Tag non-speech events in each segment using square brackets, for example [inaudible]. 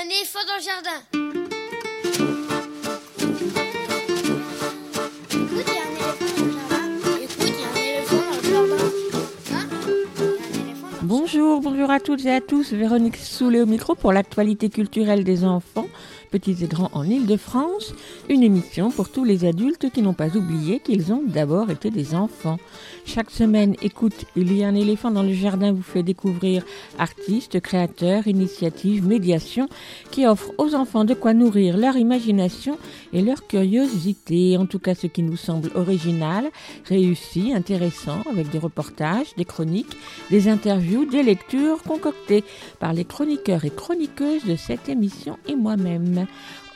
un éléphant dans le jardin. Bonjour, bonjour à toutes et à tous. Véronique Soulet au micro pour l'actualité culturelle des enfants, petits et grands en Ile-de-France. Une émission pour tous les adultes qui n'ont pas oublié qu'ils ont d'abord été des enfants. Chaque semaine, écoute, il y a un éléphant dans le jardin vous fait découvrir artistes, créateurs, initiatives, médiations qui offrent aux enfants de quoi nourrir leur imagination et leur curiosité. En tout cas, ce qui nous semble original, réussi, intéressant, avec des reportages, des chroniques, des interviews, des lectures concoctées par les chroniqueurs et chroniqueuses de cette émission et moi-même.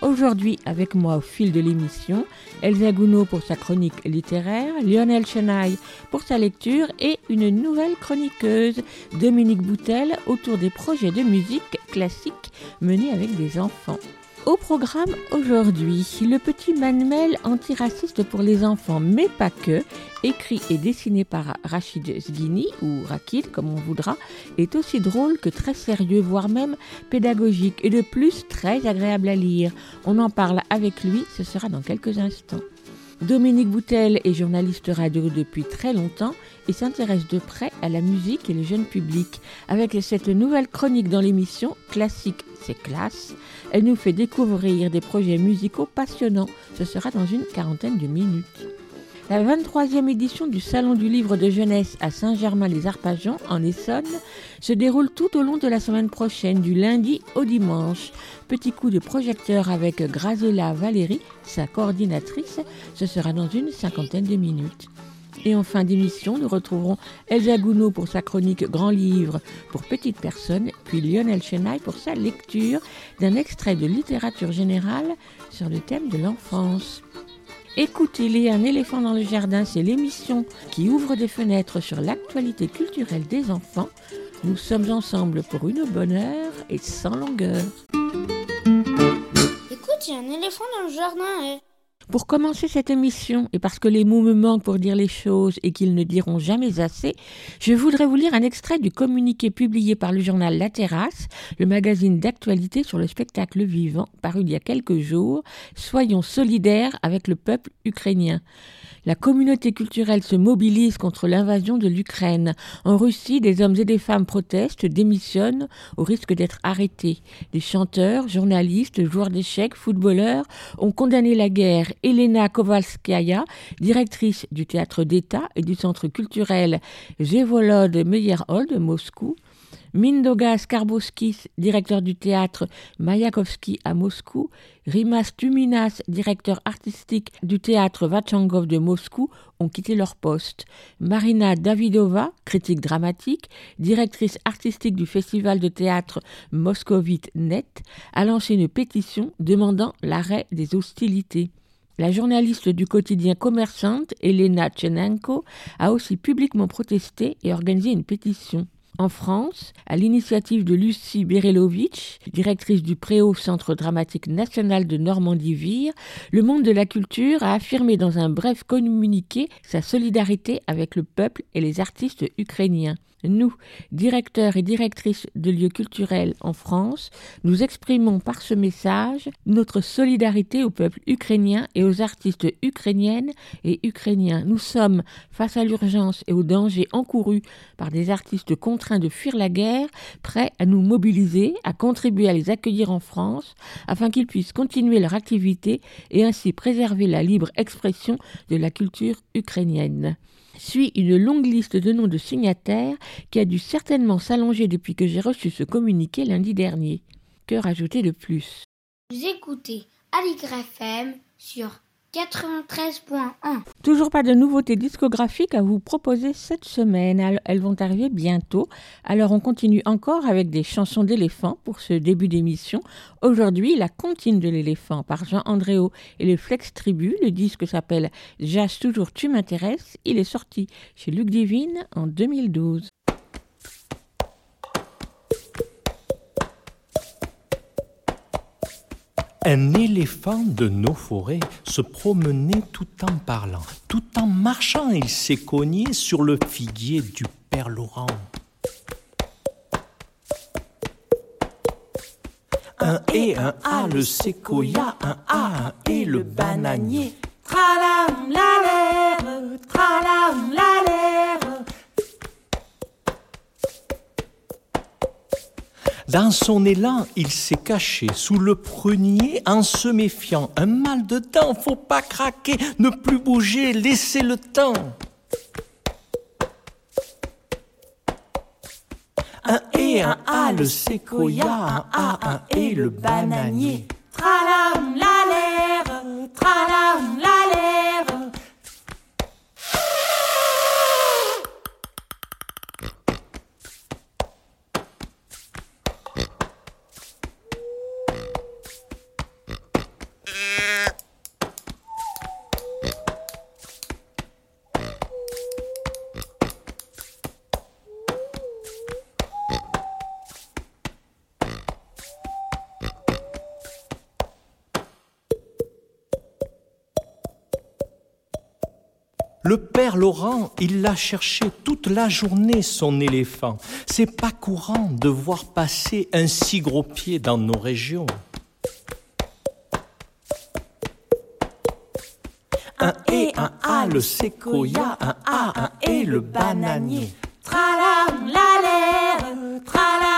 Aujourd'hui, avec moi au fil de l'émission, Elsa Gounod pour sa chronique littéraire, Lionel Chenaille pour sa lecture et une nouvelle chroniqueuse, Dominique Boutel, autour des projets de musique classique menés avec des enfants. Au programme aujourd'hui, le petit manuel antiraciste pour les enfants, mais pas que, écrit et dessiné par Rachid Zghini, ou Rakid comme on voudra, est aussi drôle que très sérieux, voire même pédagogique, et de plus très agréable à lire. On en parle avec lui, ce sera dans quelques instants. Dominique Boutel est journaliste radio depuis très longtemps et s'intéresse de près à la musique et le jeune public. Avec cette nouvelle chronique dans l'émission Classique, c'est classe, elle nous fait découvrir des projets musicaux passionnants. Ce sera dans une quarantaine de minutes. La 23e édition du Salon du livre de jeunesse à Saint-Germain-les-Arpajons, en Essonne, se déroule tout au long de la semaine prochaine, du lundi au dimanche. Petit coup de projecteur avec Grazela Valérie, sa coordinatrice, ce sera dans une cinquantaine de minutes. Et en fin d'émission, nous retrouverons Elsa Gounod pour sa chronique Grand Livre pour petites personnes, puis Lionel Chenaille pour sa lecture d'un extrait de littérature générale sur le thème de l'enfance. Écoutez-les, Un éléphant dans le jardin, c'est l'émission qui ouvre des fenêtres sur l'actualité culturelle des enfants. Nous sommes ensemble pour une bonne heure et sans longueur. Écoute, il y a un éléphant dans le jardin. eh. Pour commencer cette émission, et parce que les mots me manquent pour dire les choses et qu'ils ne diront jamais assez, je voudrais vous lire un extrait du communiqué publié par le journal La Terrasse, le magazine d'actualité sur le spectacle vivant, paru il y a quelques jours. Soyons solidaires avec le peuple ukrainien. La communauté culturelle se mobilise contre l'invasion de l'Ukraine. En Russie, des hommes et des femmes protestent, démissionnent au risque d'être arrêtés. Des chanteurs, journalistes, joueurs d'échecs, footballeurs ont condamné la guerre. Elena Kovalskaya, directrice du théâtre d'État et du centre culturel Zhevolod Meyerhold de Moscou, Mindoga Skarbowskis, directeur du théâtre Mayakovsky à Moscou, Rimas Tuminas, directeur artistique du théâtre Vachangov de Moscou, ont quitté leur poste. Marina Davidova, critique dramatique, directrice artistique du festival de théâtre Moscovite Net, a lancé une pétition demandant l'arrêt des hostilités. La journaliste du quotidien Commerçante, Elena Tchenenko, a aussi publiquement protesté et organisé une pétition. En France, à l'initiative de Lucie Berelovitch, directrice du Préau Centre dramatique national de Normandie-Vire, le monde de la culture a affirmé dans un bref communiqué sa solidarité avec le peuple et les artistes ukrainiens. Nous, directeurs et directrices de lieux culturels en France, nous exprimons par ce message notre solidarité au peuple ukrainien et aux artistes ukrainiennes et ukrainiens. Nous sommes face à l'urgence et au danger encouru par des artistes contraints de fuir la guerre, prêts à nous mobiliser, à contribuer à les accueillir en France, afin qu'ils puissent continuer leur activité et ainsi préserver la libre expression de la culture ukrainienne suit une longue liste de noms de signataires qui a dû certainement s'allonger depuis que j'ai reçu ce communiqué lundi dernier. Que rajouter de plus? Vous écoutez sur 93.1. Toujours pas de nouveautés discographiques à vous proposer cette semaine. Elles- vont arriver bientôt. Alors on continue encore avec des chansons d'éléphants pour ce début d'émission. Aujourd'hui, la comptine de l'éléphant par Jean Andréo et les Flex Tribu. Le disque s'appelle Jazz toujours tu m'intéresses. Il est sorti chez Luc Divine en 2012. Un éléphant de nos forêts se promenait tout en parlant. Tout en marchant, il s'est cogné sur le figuier du père Laurent. Un et un A, le séquoia, un A, un et le bananier. Tralam la tralam la. Dans son élan, il s'est caché sous le prunier en se méfiant. Un mal de dents, faut pas craquer, ne plus bouger, laissez le temps. Un et un A, le séquoia, un A, un et le bananier. Tralam la l'air, tralam la Laurent, il l'a cherché toute la journée, son éléphant. C'est pas courant de voir passer un si gros pied dans nos régions. Un et un A, le séquoia, un A, un et le bananier. Tralam la l'air, tralam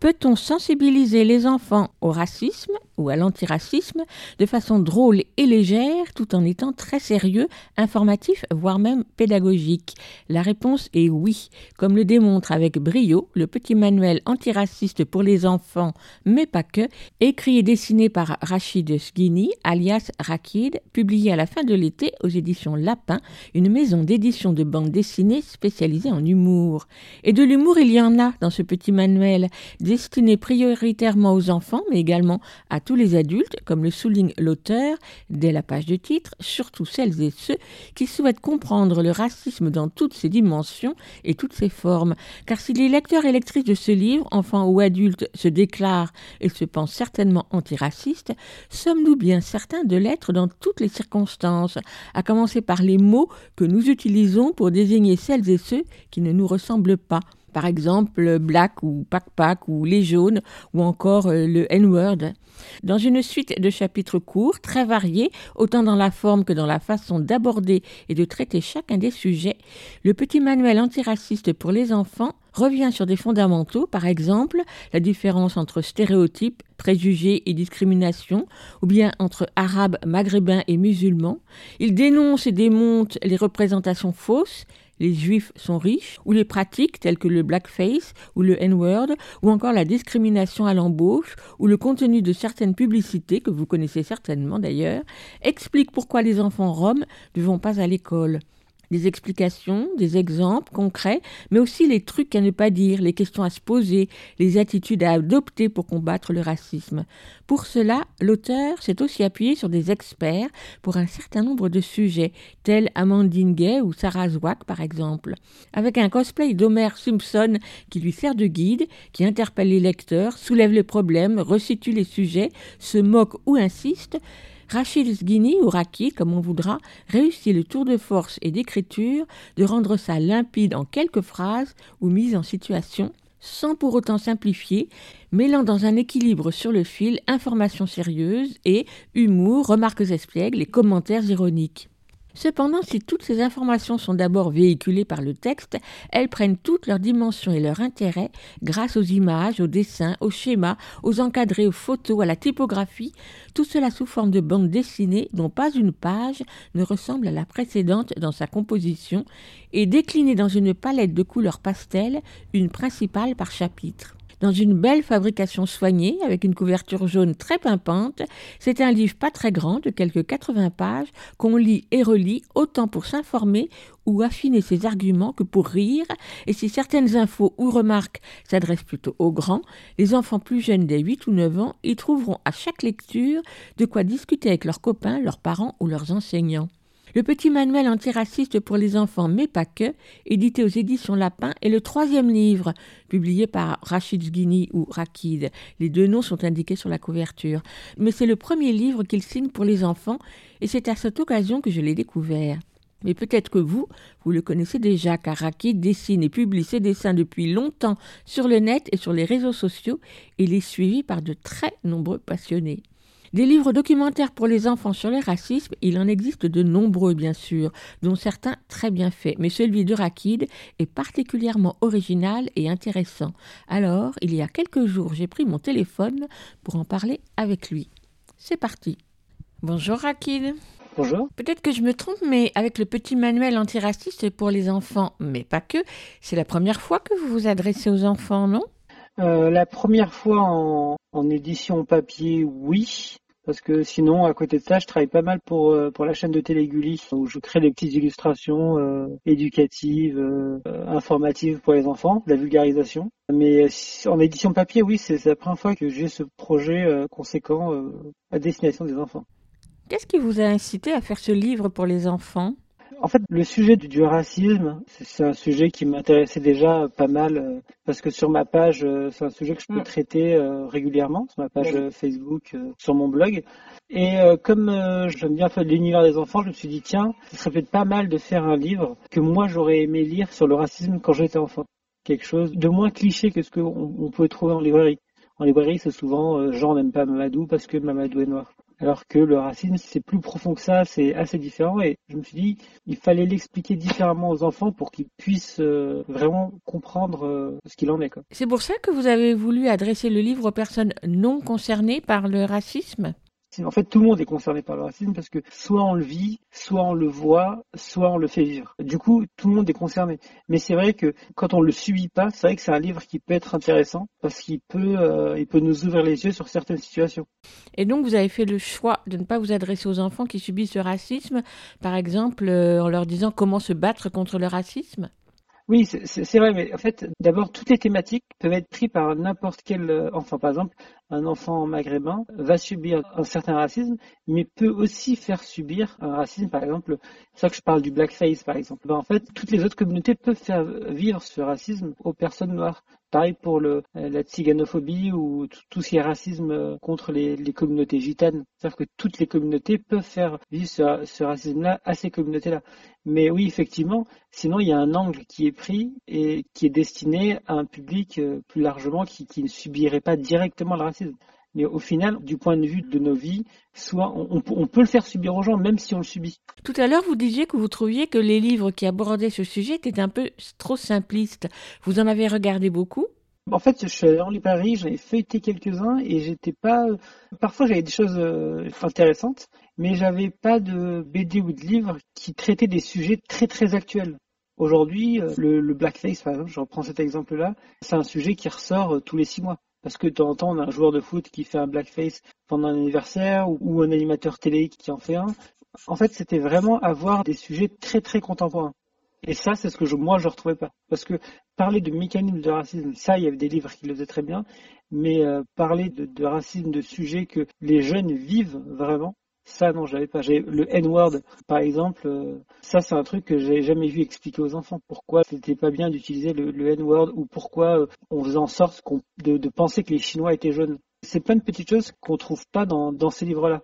Peut-on sensibiliser les enfants au racisme? Ou à l'antiracisme de façon drôle et légère tout en étant très sérieux, informatif, voire même pédagogique La réponse est oui, comme le démontre avec brio le petit manuel antiraciste pour les enfants, mais pas que, écrit et dessiné par Rachid Sguini, alias Rakid, publié à la fin de l'été aux éditions Lapin, une maison d'édition de bande dessinée spécialisée en humour. Et de l'humour, il y en a dans ce petit manuel, destiné prioritairement aux enfants, mais également à tous les adultes, comme le souligne l'auteur dès la page de titre, surtout celles et ceux qui souhaitent comprendre le racisme dans toutes ses dimensions et toutes ses formes. Car si les lecteurs et lectrices de ce livre, enfants ou adultes, se déclarent et se pensent certainement antiracistes, sommes-nous bien certains de l'être dans toutes les circonstances, à commencer par les mots que nous utilisons pour désigner celles et ceux qui ne nous ressemblent pas par exemple Black ou Pac Pac ou Les Jaunes ou encore euh, le N-word. Dans une suite de chapitres courts, très variés, autant dans la forme que dans la façon d'aborder et de traiter chacun des sujets, le petit manuel antiraciste pour les enfants revient sur des fondamentaux, par exemple la différence entre stéréotypes, préjugés et discrimination, ou bien entre arabes, maghrébins et musulmans. Il dénonce et démonte les représentations fausses, les juifs sont riches, ou les pratiques telles que le blackface ou le N-word, ou encore la discrimination à l'embauche, ou le contenu de certaines publicités, que vous connaissez certainement d'ailleurs, expliquent pourquoi les enfants roms ne vont pas à l'école des explications, des exemples concrets, mais aussi les trucs à ne pas dire, les questions à se poser, les attitudes à adopter pour combattre le racisme. Pour cela, l'auteur s'est aussi appuyé sur des experts pour un certain nombre de sujets, tels Amandine Gay ou Sarah Zwack par exemple, avec un cosplay d'Homer Simpson qui lui sert de guide, qui interpelle les lecteurs, soulève les problèmes, resitue les sujets, se moque ou insiste. Rachid Sguini, ou Raki, comme on voudra, réussit le tour de force et d'écriture de rendre ça limpide en quelques phrases ou mise en situation, sans pour autant simplifier, mêlant dans un équilibre sur le fil informations sérieuses et humour, remarques espiègles et commentaires ironiques. Cependant, si toutes ces informations sont d'abord véhiculées par le texte, elles prennent toutes leurs dimensions et leur intérêt grâce aux images, aux dessins, aux schémas, aux encadrés, aux photos, à la typographie, tout cela sous forme de bande dessinée dont pas une page ne ressemble à la précédente dans sa composition et déclinée dans une palette de couleurs pastel, une principale par chapitre dans une belle fabrication soignée avec une couverture jaune très pimpante. C'est un livre pas très grand de quelques 80 pages qu'on lit et relit autant pour s'informer ou affiner ses arguments que pour rire, et si certaines infos ou remarques s'adressent plutôt aux grands, les enfants plus jeunes des 8 ou 9 ans y trouveront à chaque lecture de quoi discuter avec leurs copains, leurs parents ou leurs enseignants. Le petit manuel antiraciste pour les enfants, mais pas que, édité aux éditions Lapin, est le troisième livre, publié par Rachid Zghini ou Rakid. Les deux noms sont indiqués sur la couverture. Mais c'est le premier livre qu'il signe pour les enfants, et c'est à cette occasion que je l'ai découvert. Mais peut-être que vous, vous le connaissez déjà, car Rakid dessine et publie ses dessins depuis longtemps sur le net et sur les réseaux sociaux, et il est par de très nombreux passionnés. Des livres documentaires pour les enfants sur le racisme, il en existe de nombreux bien sûr, dont certains très bien faits, mais celui de Rakid est particulièrement original et intéressant. Alors, il y a quelques jours, j'ai pris mon téléphone pour en parler avec lui. C'est parti. Bonjour Rakid. Bonjour. Peut-être que je me trompe, mais avec le petit manuel antiraciste pour les enfants, mais pas que, c'est la première fois que vous vous adressez aux enfants, non? Euh, La première fois en, en, édition papier, oui. Parce que sinon, à côté de ça, je travaille pas mal pour, euh, pour la chaîne de télé Gulli, où je crée des petites illustrations euh, éducatives, euh, informatives pour les enfants, de la vulgarisation. Mais en édition papier, oui, c'est la première fois que j'ai ce projet conséquent à destination des enfants. Qu'est-ce qui vous a incité à faire ce livre pour les enfants? En fait, le sujet du, racisme, c'est un sujet qui m'intéressait déjà pas mal euh, parce que sur ma page, euh, c'est un sujet que je peux mm. traiter euh, régulièrement sur ma page Facebook, sur mon blog. Et comme j'aime bien faire l'univers des enfants, je me suis dit tiens, ce serait peut-être pas mal de faire un livre que moi j'aurais aimé lire sur le racisme quand j'étais enfant. Quelque chose de moins cliché que ce qu'on on pouvait trouver en librairie. En librairie, c'est souvent Jean n'aime pas Mamadou parce que Mamadou est noir alors que le racisme c'est plus profond que ça, c'est assez différent et je me suis dit il fallait l'expliquer différemment aux enfants pour qu'ils puissent euh, vraiment comprendre euh, ce qu'il en est. C'est pour ça que vous avez voulu adresser le livre aux personnes non concernées par le racisme? En fait, tout le monde est concerné par le racisme parce que soit on le vit, soit on le voit, soit on le fait vivre. Du coup, tout le monde est concerné. Mais c'est vrai que quand on le subit pas, c'est vrai que c'est un livre qui peut être intéressant parce qu'il peut, euh, il peut nous ouvrir les yeux sur certaines situations. Et donc, vous avez fait le choix de ne pas vous adresser aux enfants qui subissent le racisme, par exemple, euh, en leur disant comment se battre contre le racisme? Oui, c'est vrai, mais en fait, d'abord, toutes les thématiques peuvent être prises par n'importe quel euh, enfant. Par exemple, un enfant maghrébin va subir un certain racisme, mais peut aussi faire subir un racisme, par exemple, c'est ça que je parle du blackface, par exemple. Ben, en fait, toutes les autres communautés peuvent faire vivre ce racisme aux personnes noires. Pareil pour la tziganophobie ou tout ce qui est racisme euh, contre les, communautés gitanes. C'est-à-dire que toutes les communautés peuvent faire vivre ce, ce racisme-là à ces communautés-là. Mais oui, effectivement, sinon il y a un angle qui est pris et qui est destiné à un public euh, plus largement qui, qui ne subirait pas directement le racisme. Mais au final, du point de vue de nos vies, soit on, on, peut le faire subir aux gens, même si on le subit. Tout à l'heure, vous disiez que vous trouviez que les livres qui abordaient ce sujet étaient un peu trop simplistes. Vous en avez regardé beaucoup? En fait, je suis allé en librairie, j'avais feuilleté quelques-uns et j'étais pas. Parfois, j'avais des choses euh, intéressantes, mais j'avais pas de BD ou de livres qui traitaient des sujets très très actuels. Aujourd'hui, euh, le, le, blackface, par exemple, je reprends cet exemple-là, c'est un sujet qui ressort euh, tous les six mois. Parce que de temps en temps, on a un joueur de foot qui fait un blackface pendant un anniversaire ou, un animateur télé qui en fait un. En fait, c'était vraiment avoir des sujets très très contemporains. Et ça, c'est ce que moi, je retrouvais pas. Parce que parler de mécanisme de racisme, ça, il y avait des livres qui le faisaient très bien. Mais euh, parler de, racisme, de sujets que les jeunes vivent vraiment, ça, non, j'avais pas. J'ai le N-word, par exemple. Euh, ça, c'est un truc que j'ai jamais vu expliquer aux enfants. Pourquoi c'était pas bien d'utiliser le, le N-word ou pourquoi euh, on faisait en sorte de, de, penser que les Chinois étaient jeunes. C'est plein de petites choses qu'on trouve pas dans, dans ces livres-là.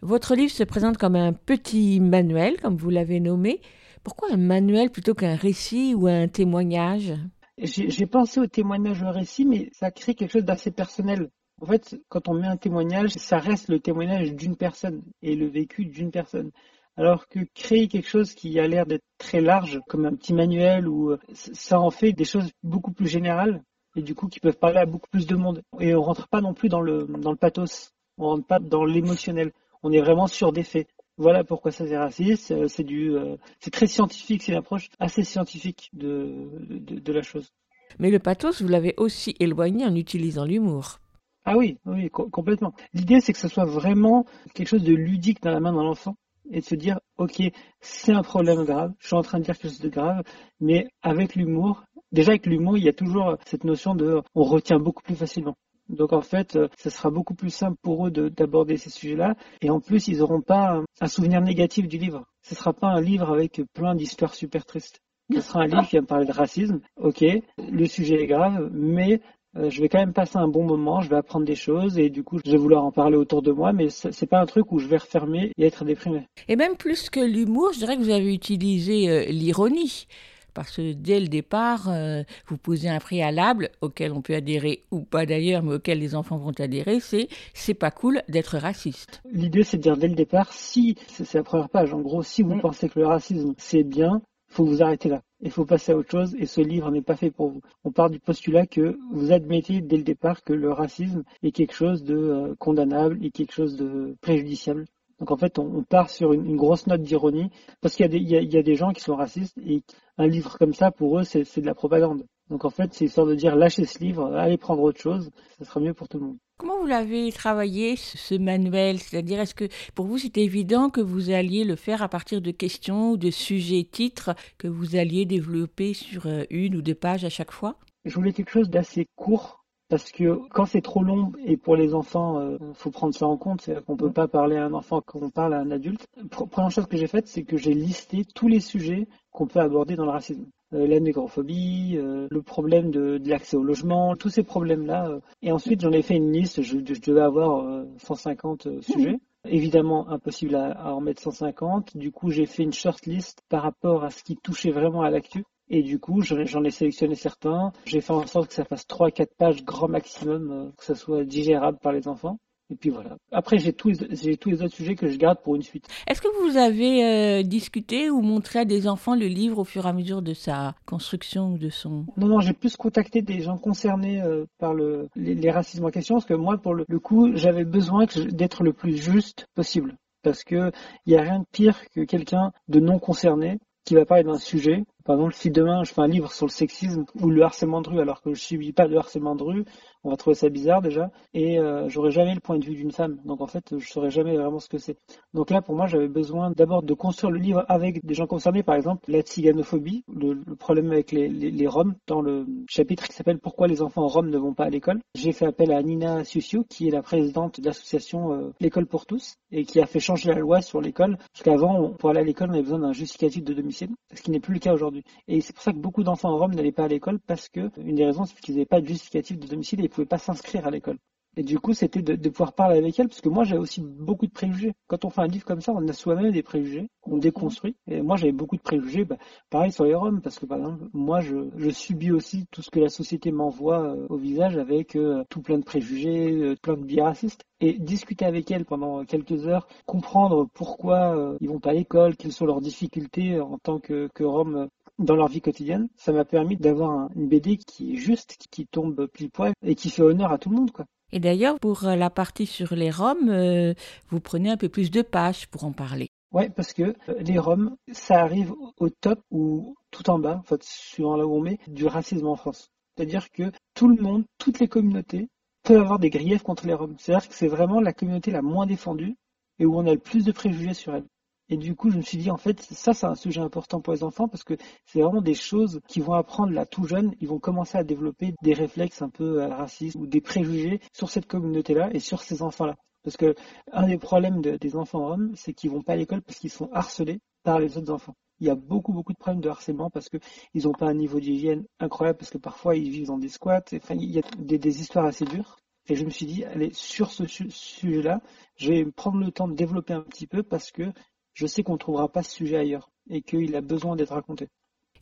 Votre livre se présente comme un petit manuel, comme vous l'avez nommé. Pourquoi un manuel plutôt qu'un récit ou un témoignage? J'ai pensé au témoignage ou au récit, mais ça crée quelque chose d'assez personnel. En fait, quand on met un témoignage, ça reste le témoignage d'une personne et le vécu d'une personne. Alors que créer quelque chose qui a l'air d'être très large, comme un petit manuel, ou euh, ça en fait des choses beaucoup plus générales et du coup qui peuvent parler à beaucoup plus de monde. Et on rentre pas non plus dans le dans le pathos, on rentre pas dans l'émotionnel. On est vraiment sur des faits. Voilà pourquoi ça c'est raciste. Euh, c'est du, euh, c'est très scientifique. C'est une approche assez scientifique de, de, de la chose. Mais le pathos, vous l'avez aussi éloigné en utilisant l'humour. Ah oui, oui, complètement. L'idée, c'est que ce soit vraiment quelque chose de ludique dans la main d'un enfant et de se dire, ok, c'est un problème grave, je suis en train de dire quelque chose de grave, mais avec l'humour, déjà avec l'humour, il y a toujours cette notion de, on retient beaucoup plus facilement. Donc en fait, ce sera beaucoup plus simple pour eux d'aborder ces sujets-là. Et en plus, ils n'auront pas un souvenir négatif du livre. ce sera pas un livre avec plein d'histoires super tristes. Ce sera un livre qui va me parler de racisme. Ok, le sujet est grave, mais euh, je vais quand même passer un bon moment, je vais apprendre des choses et du coup je vais vouloir en parler autour de moi, mais c'est pas un truc où je vais refermer et être déprimé. Et même plus que l'humour, je dirais que vous avez utilisé euh, l'ironie. Parce que dès le départ, euh, vous posez un préalable auquel on peut adhérer ou pas d'ailleurs, mais auquel les enfants vont adhérer, c'est c'est pas cool d'être raciste. L'idée c'est de dire dès le départ, si, c'est c'est la première page, en gros, si vous Mm. pensez que le racisme c'est bien, faut vous arrêter là. Il faut passer à autre chose et ce livre n'est pas fait pour vous. On part du postulat que vous admettez dès le départ que le racisme est quelque chose de euh, condamnable et quelque chose de préjudiciable. Donc en fait, on, part sur une, grosse note d'ironie parce qu'il y, a des- gens qui sont racistes et un livre comme ça, pour eux, c'est de la propagande. Donc en fait, c'est histoire de dire lâchez ce livre, allez prendre autre chose, ça sera mieux pour tout le monde. Comment vous l'avez travaillé, ce manuel? C'est-à-dire, est-ce que pour vous, c'était évident que vous alliez le faire à partir de questions ou de sujets titres que vous alliez développer sur euh, une ou deux pages à chaque fois? Je voulais quelque chose d'assez court parce que quand c'est trop long et pour les enfants, euh, faut prendre ça en compte. C'est qu'on peut pas parler à un enfant comme on parle à un adulte. Pr- Première chose que j'ai faite, c'est que j'ai listé tous les sujets qu'on peut aborder dans le racisme. Euh, la négrophobie, euh, le problème de, de l'accès au logement, tous ces problèmes-là. euh. Et ensuite, j'en ai fait une liste. Je, je devais avoir euh, 150 euh, sujets. Évidemment, impossible à, à en mettre 150. Du coup, j'ai fait une short list par rapport à ce qui touchait vraiment à l'actu. Et du coup, j'en ai- sélectionné certains. J'ai fait en sorte que ça fasse 3-4 pages grand maximum, que ça soit digérable par les enfants. Et puis voilà. Après, j'ai tous, les- tous les autres sujets que je garde pour une suite. Est-ce que vous avez euh, discuté ou montré à des enfants le livre au fur et à mesure de sa construction ou de son... Non, non, j'ai plus contacté des gens concernés euh, par le, les, les racismes en question, parce que moi, pour le, le coup, j'avais besoin d'être le plus juste possible. Parce que il y a rien de pire que quelqu'un de non concerné qui va parler d'un sujet. Par exemple, si demain je fais un livre sur le sexisme ou le harcèlement de rue, alors que je subis pas de harcèlement de rue, on va trouver ça bizarre déjà, et euh, j'aurais jamais le point de vue d'une femme. Donc en fait, je saurais jamais vraiment ce que c'est. Donc là, pour moi, j'avais besoin d'abord de construire le livre avec des gens concernés, par exemple la tziganophobie, le, le problème avec les, Roms, dans le chapitre qui s'appelle Pourquoi les enfants roms ne vont pas à l'école. J'ai fait appel à Nina Susio, qui est la présidente de l'association euh, L'école pour tous, et qui a fait changer la loi sur l'école, parce qu'avant, pour aller à l'école, on avait besoin d'un justificatif de domicile, ce qui n'est plus le cas aujourd'hui. Et c'est pour ça que beaucoup d'enfants roms n'allaient pas à l'école, parce que une des raisons, c'est qu'ils n'avaient pas de justificatif de domicile et ils ne pouvaient pas s'inscrire à l'école. Et du coup, c'était de, pouvoir parler avec elle, parce que moi, j'avais aussi beaucoup de préjugés. Quand on fait un livre comme ça, on a soi-même des préjugés, on déconstruit. Et moi, j'avais beaucoup de préjugés, bah, pareil sur les Roms, parce que par exemple, moi, je, subis aussi tout ce que la société m'envoie euh, au visage avec euh, tout plein de préjugés, euh, plein de biais racistes. Et discuter avec elle pendant quelques heures, comprendre pourquoi euh, ils vont pas à l'école, quelles sont leurs difficultés en tant que, que Roms dans leur vie quotidienne, ça m'a permis d'avoir un- une BD qui est juste, qui, tombe pile poil et qui fait honneur à tout le monde, quoi. Et d'ailleurs, pour euh, la partie sur les Roms, euh, vous prenez un peu plus de pages pour en parler. Ouais, parce que euh, les Roms, ça arrive au top ou tout en bas, en fait, suivant là où on met, du racisme en France. C'est-à-dire que tout le monde, toutes les communautés peuvent avoir des griefs contre les Roms. C'est-à-dire que c'est vraiment la communauté la moins défendue et où on a le plus de préjugés sur elle. Et du coup, je me suis dit, en fait, ça, c'est un sujet important pour les enfants parce que c'est vraiment des choses qu'ils vont apprendre là tout jeune. Ils vont commencer à développer des réflexes un peu euh, racistes ou des préjugés sur cette communauté-là et sur ces enfants-là. Parce que un des problèmes de- des enfants roms, c'est qu'ils vont pas à l'école parce qu'ils sont harcelés par les autres enfants. Il y a beaucoup, beaucoup de problèmes de harcèlement parce que ils n'ont pas un niveau d'hygiène incroyable parce que parfois ils vivent dans des squats. Enfin, il y a des, histoires assez dures. Et je me suis dit, allez, sur ce su- sujet-là, je vais prendre le temps de développer un petit peu parce que je sais qu'on ne trouvera pas ce sujet ailleurs et qu'il a besoin d'être raconté.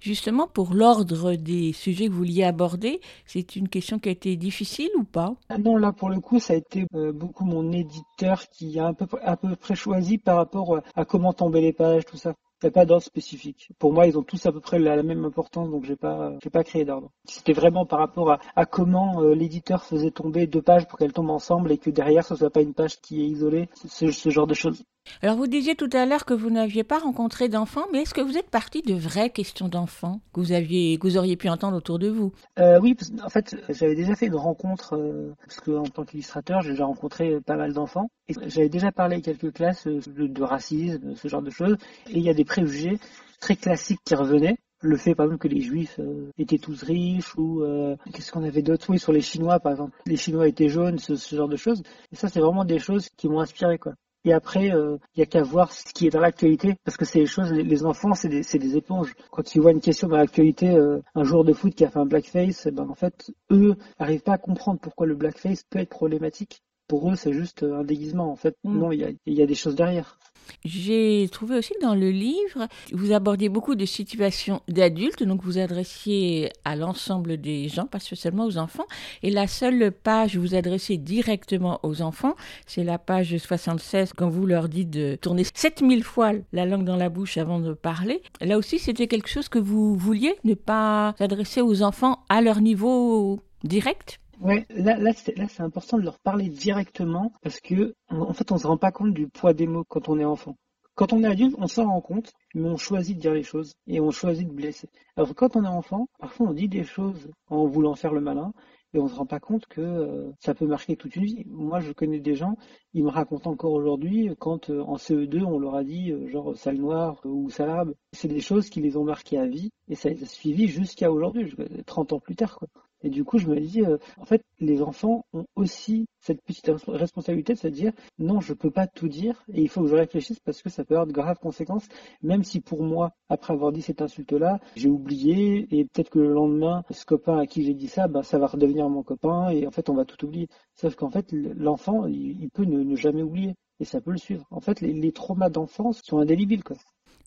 Justement, pour l'ordre des sujets que vous vouliez aborder, c'est une question qui a été difficile ou pas? Ah non, là pour le coup, ça a été euh, beaucoup mon éditeur qui a un peu, à peu près choisi par rapport à, à comment tomber les pages, tout ça. Il n'y a pas d'ordre spécifique. Pour moi, ils ont tous à peu près la, la même importance, donc j'ai pas, j'ai pas créé d'ordre. C'était vraiment par rapport à, à comment euh, l'éditeur faisait tomber deux pages pour qu'elles tombent ensemble et que derrière ce soit pas une page qui est isolée, ce, ce genre de choses. Alors, vous disiez tout à l'heure que vous n'aviez pas rencontré d'enfants, mais est-ce que vous êtes parti de vraies questions d'enfants que vous aviez, que vous auriez pu entendre autour de vous? Euh, oui, en fait, j'avais déjà fait une rencontre, euh, parce que en tant qu'illustrateur, j'ai déjà rencontré pas mal d'enfants. Et j'avais déjà parlé à quelques classes euh, de, racisme, ce genre de choses. Et il y a des préjugés très classiques qui revenaient. Le fait, par exemple, que les Juifs euh, étaient tous riches, ou euh, qu'est-ce qu'on avait d'autre? Oui, sur les Chinois, par exemple. Les Chinois étaient jaunes, ce, ce genre de choses. Et ça, c'est vraiment des choses qui m'ont inspiré, quoi. Et après, euh, il y a qu'à voir ce qui est dans l'actualité, parce que c'est les choses, les, enfants, c'est des, c'est des éponges. Quand ils voient une question dans l'actualité, euh, un joueur de foot qui a fait un blackface, eh ben en fait, eux n'arrivent pas à comprendre pourquoi le blackface peut être problématique. Pour eux, c'est juste euh, un déguisement. En fait, Mm. non, il y a, il y a des choses derrière. J'ai trouvé aussi que dans le livre, vous abordiez beaucoup de situations d'adultes, donc vous adressiez à l'ensemble des gens, pas seulement aux enfants. Et la seule page où vous adressez directement aux enfants, c'est la page 76, quand vous leur dites de tourner 7000 fois la langue dans la bouche avant de parler. Là aussi, c'était quelque chose que vous vouliez, ne pas s'adresser aux enfants à leur niveau direct? Ouais, là, là, c'est, là, c'est important de leur parler directement parce que, en fait, on se rend pas compte du poids des mots quand on est enfant. Quand on est adulte, on s'en rend compte, mais on choisit de dire les choses et on choisit de blesser. Alors quand on est enfant, parfois on dit des choses en voulant faire le malin et on se rend pas compte que euh, ça peut marquer toute une vie. Moi, je connais des gens, ils me racontent encore aujourd'hui quand euh, en CE2 on leur a dit euh, genre sale noire ou sale arabe. C'est des choses qui les ont marqués à vie et ça les a suivis jusqu'à aujourd'hui, je- 30 ans plus tard quoi. Et du coup, je me dis, euh, en fait, les enfants ont aussi cette petite res- responsabilité de se dire, non, je peux pas tout dire et il faut que je réfléchisse parce que ça peut avoir de graves conséquences, même si pour moi, après avoir dit cette insulte-là, j'ai oublié et peut-être que le lendemain, ce copain à qui j'ai dit ça, ben, ça va redevenir mon copain et en fait, on va tout oublier. Sauf qu'en fait, l'enfant, il, peut ne, ne jamais oublier et ça peut le suivre. En fait, les, les traumas d'enfance sont indélébiles, quoi.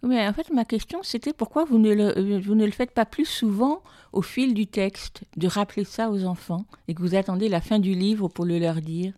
Mais en fait, ma question, c'était pourquoi vous ne, le, euh, vous ne le faites pas plus souvent au fil du texte, de rappeler ça aux enfants, et que vous attendez la fin du livre pour le leur dire?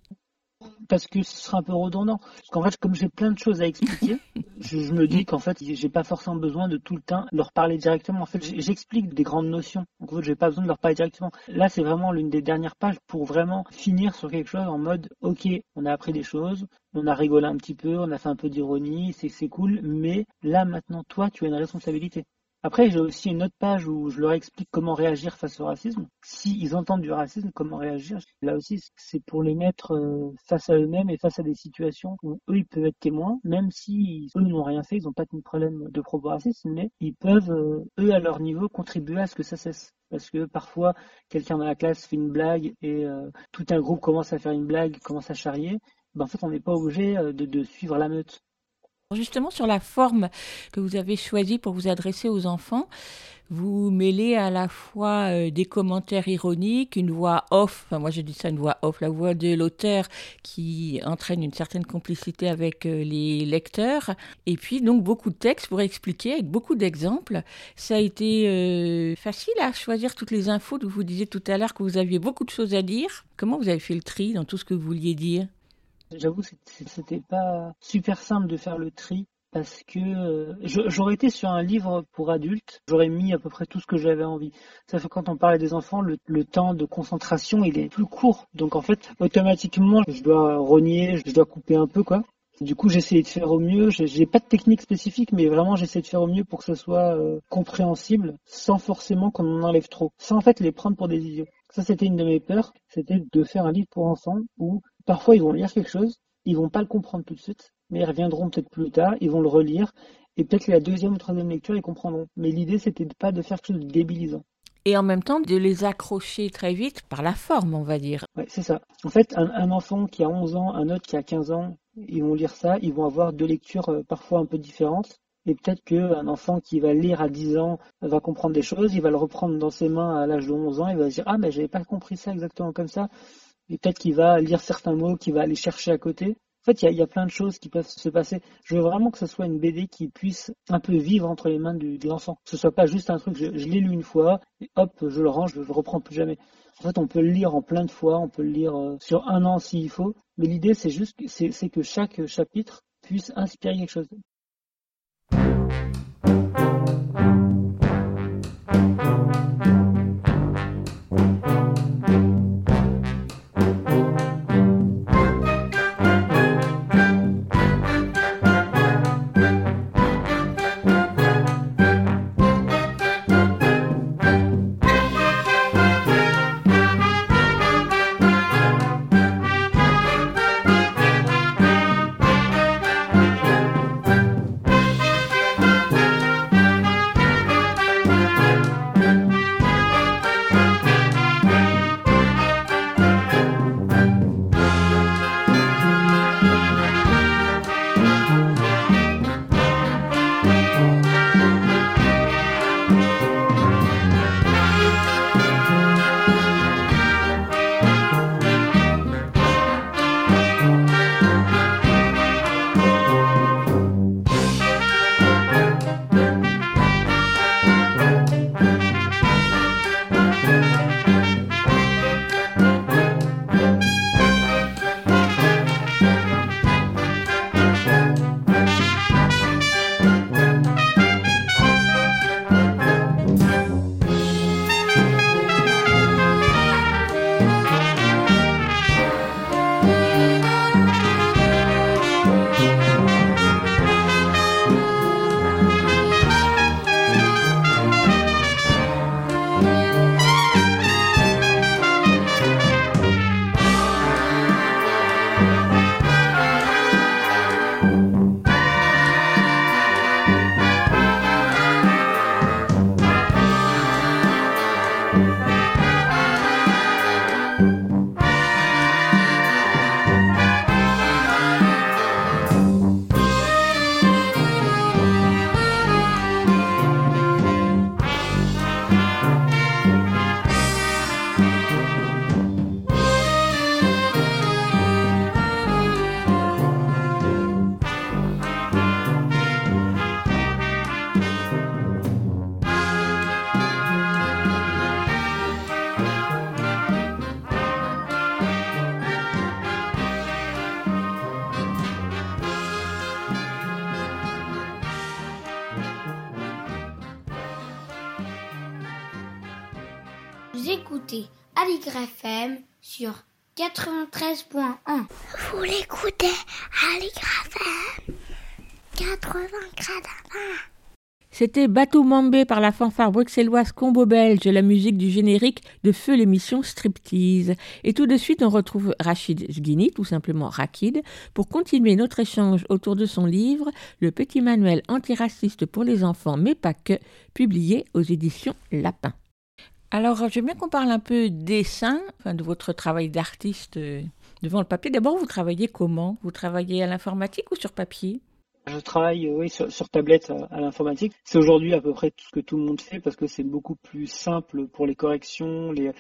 Parce que ce sera un peu redondant. Parce qu'en fait, comme j'ai plein de choses à expliquer, [laughs] je, je me dis qu'en fait, j'ai pas forcément besoin de tout le temps leur parler directement. En fait, j'explique des grandes notions. Donc, en fait, j'ai pas besoin de leur parler directement. Là, c'est vraiment l'une des dernières pages pour vraiment finir sur quelque chose en mode, ok, on a appris des choses, on a rigolé un petit peu, on a fait un peu d'ironie, c'est cool, mais là, maintenant, toi, tu as une responsabilité. Après, j'ai aussi une autre page où je leur explique comment réagir face au racisme. S'ils entendent du racisme, comment réagir? Là aussi, c'est pour les mettre euh, face à eux-mêmes et face à des situations où eux, ils peuvent être témoins, même si eux n'ont rien fait, ils n'ont pas de problème de propos racistes, mais ils peuvent, euh, eux, à leur niveau, contribuer à ce que ça cesse. Parce que parfois, quelqu'un dans la classe fait une blague et euh, tout un groupe commence à faire une blague, commence à charrier. Ben, en fait, on n'est pas obligé de suivre la meute. Justement, sur la forme que vous avez choisie pour vous adresser aux enfants, vous mêlez à la fois euh, des commentaires ironiques, une voix off, enfin moi je dis ça une voix off, la voix de l'auteur qui entraîne une certaine complicité avec euh, les lecteurs, et puis donc beaucoup de textes pour expliquer avec beaucoup d'exemples. Ça a été euh, facile à choisir toutes les infos, vous disiez tout à l'heure que vous aviez beaucoup de choses à dire. Comment vous avez fait le tri dans tout ce que vous vouliez dire? J'avoue, c'est- c'était pas super simple de faire le tri parce que euh, j'aurais été sur un livre pour adultes, j'aurais mis à peu près tout ce que j'avais envie. Ça fait quand on parlait des enfants, le, temps de concentration il est plus court, donc en fait automatiquement je dois rogner, je dois couper un peu quoi. Du coup, essayé de faire au mieux. J'ai pas de technique spécifique, mais vraiment, j'essaie de faire au mieux pour que ce soit euh, compréhensible, sans forcément qu'on en enlève trop, sans en fait les prendre pour des idiots. Ça, c'était une de mes peurs, c'était de faire un livre pour enfants où parfois ils vont lire quelque chose, ils vont pas le comprendre tout de suite, mais ils reviendront peut-être plus tard, ils vont le relire, et peut-être que la deuxième ou troisième lecture, ils comprendront. Mais l'idée, c'était de pas de faire quelque chose de débilisant. Et en même temps de les accrocher très vite par la forme, on va dire. Ouais, c'est ça. En fait, un, un enfant qui a 11 ans, un autre qui a 15 ans, ils vont lire ça, ils vont avoir deux lectures euh, parfois un peu différentes. Et peut-être qu'un enfant qui va lire à 10 ans va comprendre des choses, il va le reprendre dans ses mains à l'âge de 11 ans, il va se dire Ah, mais j'avais pas compris ça exactement comme ça. Et peut-être qu'il va lire certains mots, qu'il va aller chercher à côté. En fait, il y a, plein de choses qui peuvent se passer. Je veux vraiment que ce soit une BD qui puisse un peu vivre entre les mains de l'enfant. Que ce soit pas juste un truc, je, l'ai lu une fois, et hop, je le range, je le reprends plus jamais. En fait, on peut le lire en plein de fois, on peut le lire euh, sur un an s'il faut, mais l'idée, c'est juste, c'est que chaque chapitre puisse inspirer quelque chose. FM sur 93.1. Vous l'écoutez Aligre FM 80 C'était Bateau Mambé par la fanfare bruxelloise Combo Belge, la musique du générique de feu l'émission Striptease. Et tout de suite, on retrouve Rachid Sguini, tout simplement Rakid, pour continuer notre échange autour de son livre Le petit manuel antiraciste pour les enfants, mais pas que, publié aux éditions Lapin. Alors, j'aime bien qu'on parle un peu dessin, enfin, de votre travail d'artiste euh, devant le papier. D'abord, vous travaillez comment? Vous travaillez à l'informatique ou sur papier? Je travaille euh, oui, sur, tablette à, à l'informatique. C'est aujourd'hui à peu près tout ce que tout le monde fait parce que c'est beaucoup plus simple pour les corrections, les,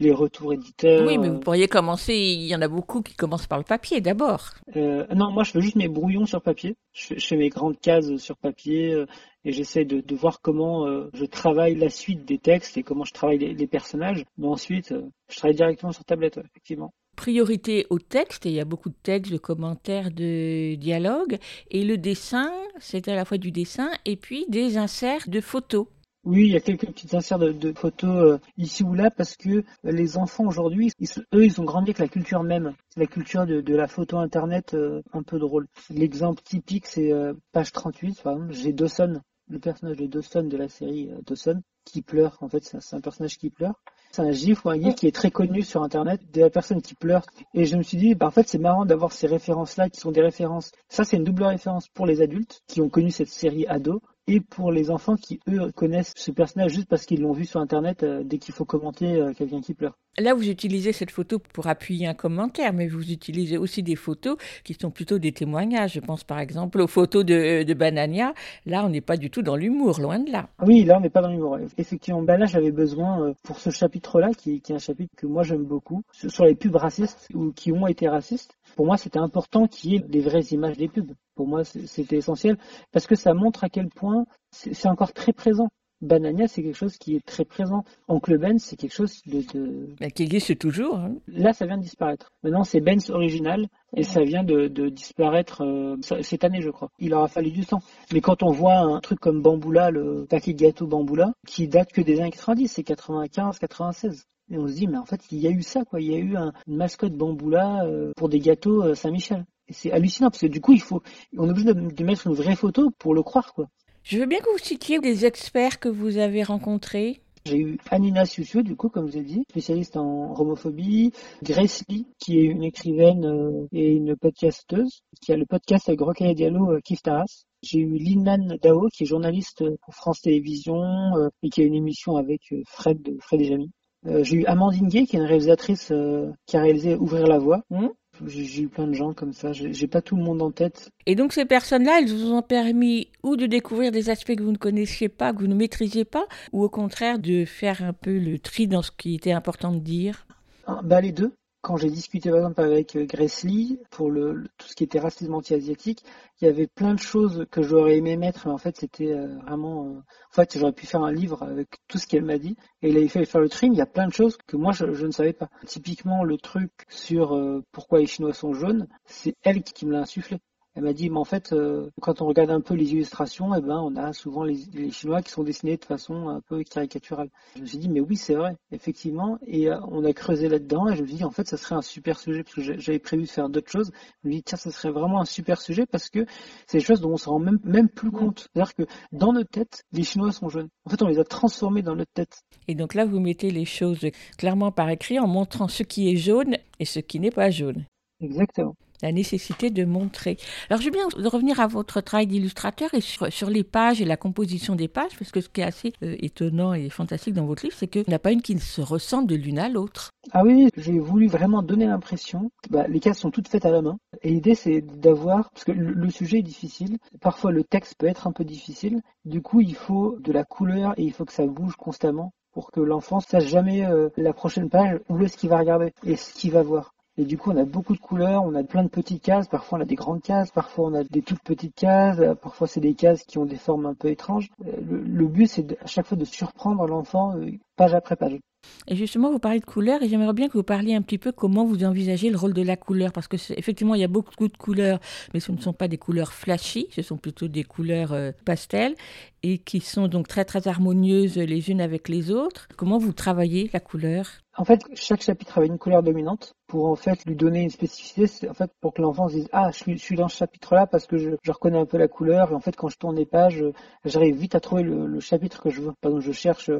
les retours éditeurs. Oui, mais vous pourriez commencer, il y en a beaucoup qui commencent par le papier d'abord. Euh, non, moi je fais juste mes brouillons sur papier. Je fais, je fais mes grandes cases sur papier euh, et j'essaie de, de voir comment euh, je travaille la suite des textes et comment je travaille les, les personnages. Mais ensuite, je travaille directement sur tablette, ouais, effectivement. Priorité au texte, et il y a beaucoup de textes, de commentaires, de dialogues. Et le dessin, c'est à la fois du dessin et puis des inserts de photos. Oui, il y a quelques petites inserts de, de photos euh, ici ou là parce que les enfants aujourd'hui, eux, ils ont grandi avec la culture même, la culture de, de la photo internet euh, un peu drôle. L'exemple typique, c'est euh, page 38, par exemple, j'ai Dawson, le personnage de Dawson de la série euh, Dawson, qui pleure. En fait, c'est c'est un personnage qui pleure. C'est un gif ou un gif qui est très connu sur internet de la personne qui pleure. Et je me suis dit, bah, en fait, c'est marrant d'avoir ces références-là qui sont des références. Ça, c'est une double référence pour les adultes qui ont connu cette série ado et pour les enfants qui, eux, connaissent ce personnage juste parce qu'ils l'ont vu sur Internet euh, dès qu'il faut commenter euh, quelqu'un qui pleure. Là, vous utilisez cette photo pour appuyer un commentaire, mais vous utilisez aussi des photos qui sont plutôt des témoignages. Je pense par exemple aux photos de, de Banania. Là, on n'est pas du tout dans l'humour, loin de là. Oui, là, on n'est pas dans l'humour. Effectivement, bah là, j'avais besoin, euh, pour ce chapitre-là, qui, qui est un chapitre que moi j'aime beaucoup, sur les pubs racistes ou qui ont été racistes, pour moi, c'était important qu'il y ait des vraies images des pubs. Pour moi, c'était essentiel parce que ça montre à quel point c'est encore très présent. Banania, c'est quelque chose qui est très présent. Oncle Ben, c'est quelque chose de, de... Mais qui existe toujours. hein. Là, ça vient de disparaître. Maintenant, c'est Ben's original et ça vient de, de disparaître euh, cette année, je crois. Il aura fallu du temps. Mais quand on voit un truc comme Bamboula, le paquet gâteau Bamboula, qui date que des années 90, c'est 95, 96. Et on se dit, mais en fait, il y a eu ça, quoi. Il y a eu un- une mascotte Bamboula euh, pour des gâteaux euh, Saint-Michel. Et c'est hallucinant parce que du coup, il faut, on est obligé de, de mettre une vraie photo pour le croire, quoi. Je veux bien que vous citiez des experts que vous avez rencontrés. J'ai eu Anina Siusiu, du coup, comme je vous ai dit, spécialiste en homophobie. Grace Lee, qui est une écrivaine euh, et une podcasteuse, qui a le podcast avec Rokhaya Diallo, Kif Taras. J'ai eu Linan Dao, qui est journaliste pour France Télévisions euh, et qui a une émission avec Fred, Fred et Jamy. Euh, j'ai eu Amandine Gay, qui est une réalisatrice euh, qui a réalisé Ouvrir la voie. Mhm. J'ai eu plein de gens comme ça. J'ai j'ai pas tout le monde en tête. Et donc ces personnes-là, elles vous ont permis ou de découvrir des aspects que vous ne connaissiez pas, que vous ne maîtrisiez pas, ou au contraire de faire un peu le tri dans ce qui était important de dire? Ah, Bah les deux. Quand j'ai discuté par exemple avec euh, Grace Lee pour le, tout ce qui était racisme anti-asiatique, il y avait plein de choses que j'aurais aimé mettre, mais en fait c'était euh, vraiment... euh, En fait j'aurais pu faire un livre avec tout ce qu'elle m'a dit, et il avait fallu faire le trim, il y a plein de choses que moi je, je ne savais pas. Typiquement le truc sur euh, pourquoi les Chinois sont jaunes, c'est elle qui me l'a insufflé. Elle m'a dit, mais en fait, euh, quand on regarde un peu les illustrations, eh ben, on a souvent les, les Chinois qui sont dessinés de façon un peu caricaturale. Je me suis dit, mais oui, c'est vrai, effectivement. Et euh, on a creusé là-dedans et je me suis dit, en fait, ça serait un super sujet parce que j'avais prévu de faire d'autres choses. Je me suis dit, tiens, ça serait vraiment un super sujet parce que c'est des choses dont on se rend même, même plus compte. C'est-à-dire que dans notre tête, les Chinois sont jeunes. En fait, on les a transformés dans notre tête. Et donc là, vous mettez les choses clairement par écrit en montrant ce qui est jaune et ce qui n'est pas jaune. Exactement. La nécessité de montrer. Alors, je veux bien revenir à votre travail d'illustrateur et sur, les pages et la composition des pages, parce que ce qui est assez euh, étonnant et fantastique dans votre livre, c'est qu'il n'y en a pas une qui se ressemble de l'une à l'autre. Ah oui, j'ai voulu vraiment donner l'impression, bah, les cases sont toutes faites à la main. Et l'idée c'est d'avoir, parce que le, le sujet est difficile, parfois le texte peut être un peu difficile, du coup il faut de la couleur et il faut que ça bouge constamment pour que l'enfant sache jamais euh, la prochaine page où est-ce qu'il va regarder et ce qu'il va voir. Et du coup, on a beaucoup de couleurs, on a plein de petites cases, parfois on a des grandes cases, parfois on a des toutes petites cases, parfois c'est des cases qui ont des formes un peu étranges. Euh, Le, but, c'est à chaque fois de surprendre l'enfant euh, page après page. Et justement, vous parlez de couleurs et j'aimerais bien que vous parliez un petit peu comment vous envisagez le rôle de la couleur, parce que effectivement, il y a beaucoup de couleurs, mais ce ne sont pas des couleurs flashy, ce sont plutôt des couleurs euh, pastel. Et qui sont donc très très harmonieuses les unes avec les autres. Comment vous travaillez la couleur? En fait, chaque chapitre avait une couleur dominante pour en fait lui donner une spécificité, en fait pour que l'enfant se dise ah je suis, dans ce chapitre-là parce que je, reconnais un peu la couleur et en fait quand je tourne les pages, j'arrive vite à trouver le, chapitre que je veux. Par exemple, je cherche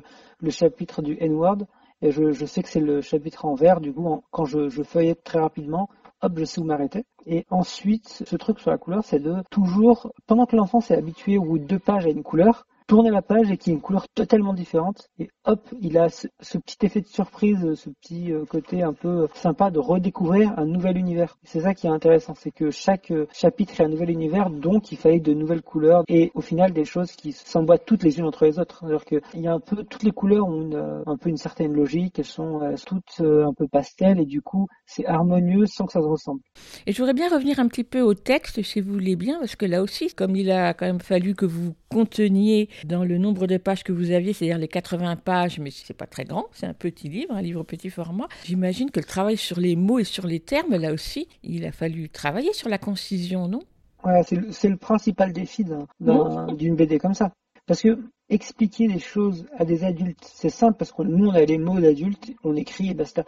le chapitre du N-word et je, sais que c'est le chapitre en vert. Du coup, quand je, je feuillette très rapidement, hop, je sais où m'arrêter. Et ensuite, ce truc sur la couleur, c'est de toujours, pendant que l'enfant s'est habitué au bout de deux pages à une couleur, tourner la page et qu'il y ait une couleur totalement différente. Et hop, il a ce, ce petit effet de surprise, ce petit euh, côté un peu sympa de redécouvrir un nouvel univers. C'est ça qui est intéressant, c'est que chaque euh, chapitre est un nouvel univers, donc il fallait de nouvelles couleurs et au final des choses qui s'emboîtent toutes les unes entre les autres. C'est-à-dire qu'il y a un peu, toutes les couleurs ont une, euh, un peu une certaine logique, elles sont toutes un peu pastel et du coup c'est harmonieux sans que ça se ressemble. Et je voudrais bien revenir un petit peu au texte, si vous voulez bien, parce que là aussi, comme il a quand même fallu que vous conteniez dans le nombre de pages que vous aviez, c'est-à-dire les 80 pages, mais c'est pas très grand, c'est un petit livre, un livre petit format. J'imagine que le travail sur les mots et sur les termes, là aussi, il a fallu travailler sur la concision, non? Ouais, c'est le, le, principal défi d'une BD comme ça. Parce que expliquer les choses à des adultes, c'est simple parce que nous on a les mots d'adultes, on écrit et basta.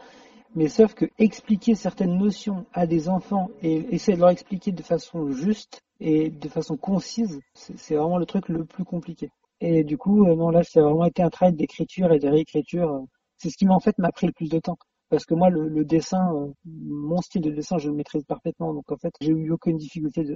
Mais sauf que expliquer certaines notions à des enfants et essayer de leur expliquer de façon juste et de façon concise, c'est vraiment le truc le plus compliqué. Et du coup, euh, non, là, c'est vraiment été un travail d'écriture et de réécriture. C'est ce qui m'a en fait m'a pris le plus de temps. Parce que moi, le, le, dessin, euh, mon style de dessin, je le maîtrise parfaitement. Donc en fait, j'ai eu aucune difficulté de,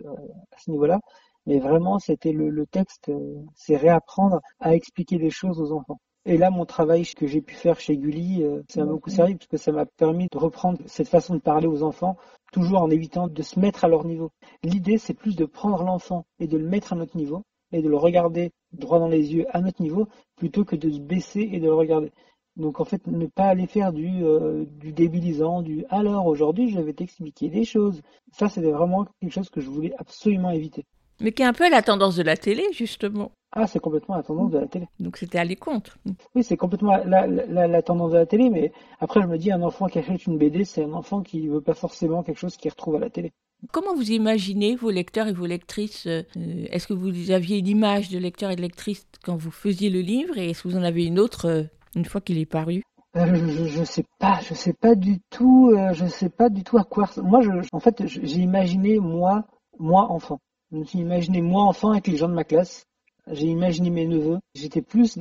à ce niveau-là. Mais vraiment, c'était le, le, texte, euh, c'est réapprendre à expliquer des choses aux enfants. Et là, mon travail que j'ai pu faire chez Gulli, ça m'a beaucoup servi parce que ça m'a permis de reprendre cette façon de parler aux enfants, toujours en évitant de se mettre à leur niveau. L'idée, c'est plus de prendre l'enfant et de le mettre à notre niveau et de le regarder droit dans les yeux à notre niveau plutôt que de se baisser et de le regarder. Donc en fait, ne pas aller faire du, euh, du débilisant, du alors aujourd'hui je vais t'expliquer des choses. Ça, c'était vraiment quelque chose que je voulais absolument éviter. Mais qui est un peu la tendance de la télé, justement. Ah, c'est complètement la tendance de la télé. Donc c'était aller contre. Oui, c'est complètement la, la, la, tendance de la télé, mais après je me dis, un enfant qui achète une BD, c'est un enfant qui veut pas forcément quelque chose qu'il retrouve à la télé. Comment vous imaginez vos lecteurs et vos lectrices euh, Est-ce que vous aviez une image de lecteur et de lectrice quand vous faisiez le livre et est-ce que vous en avez une autre euh, une fois qu'il est paru? Euh, je, je sais pas, je sais pas du tout, je sais pas du tout à quoi. Moi, en fait, j'ai imaginé moi, moi enfant. Je me suis imaginé moi enfant avec les gens de ma classe. J'ai imaginé mes neveux. J'étais plus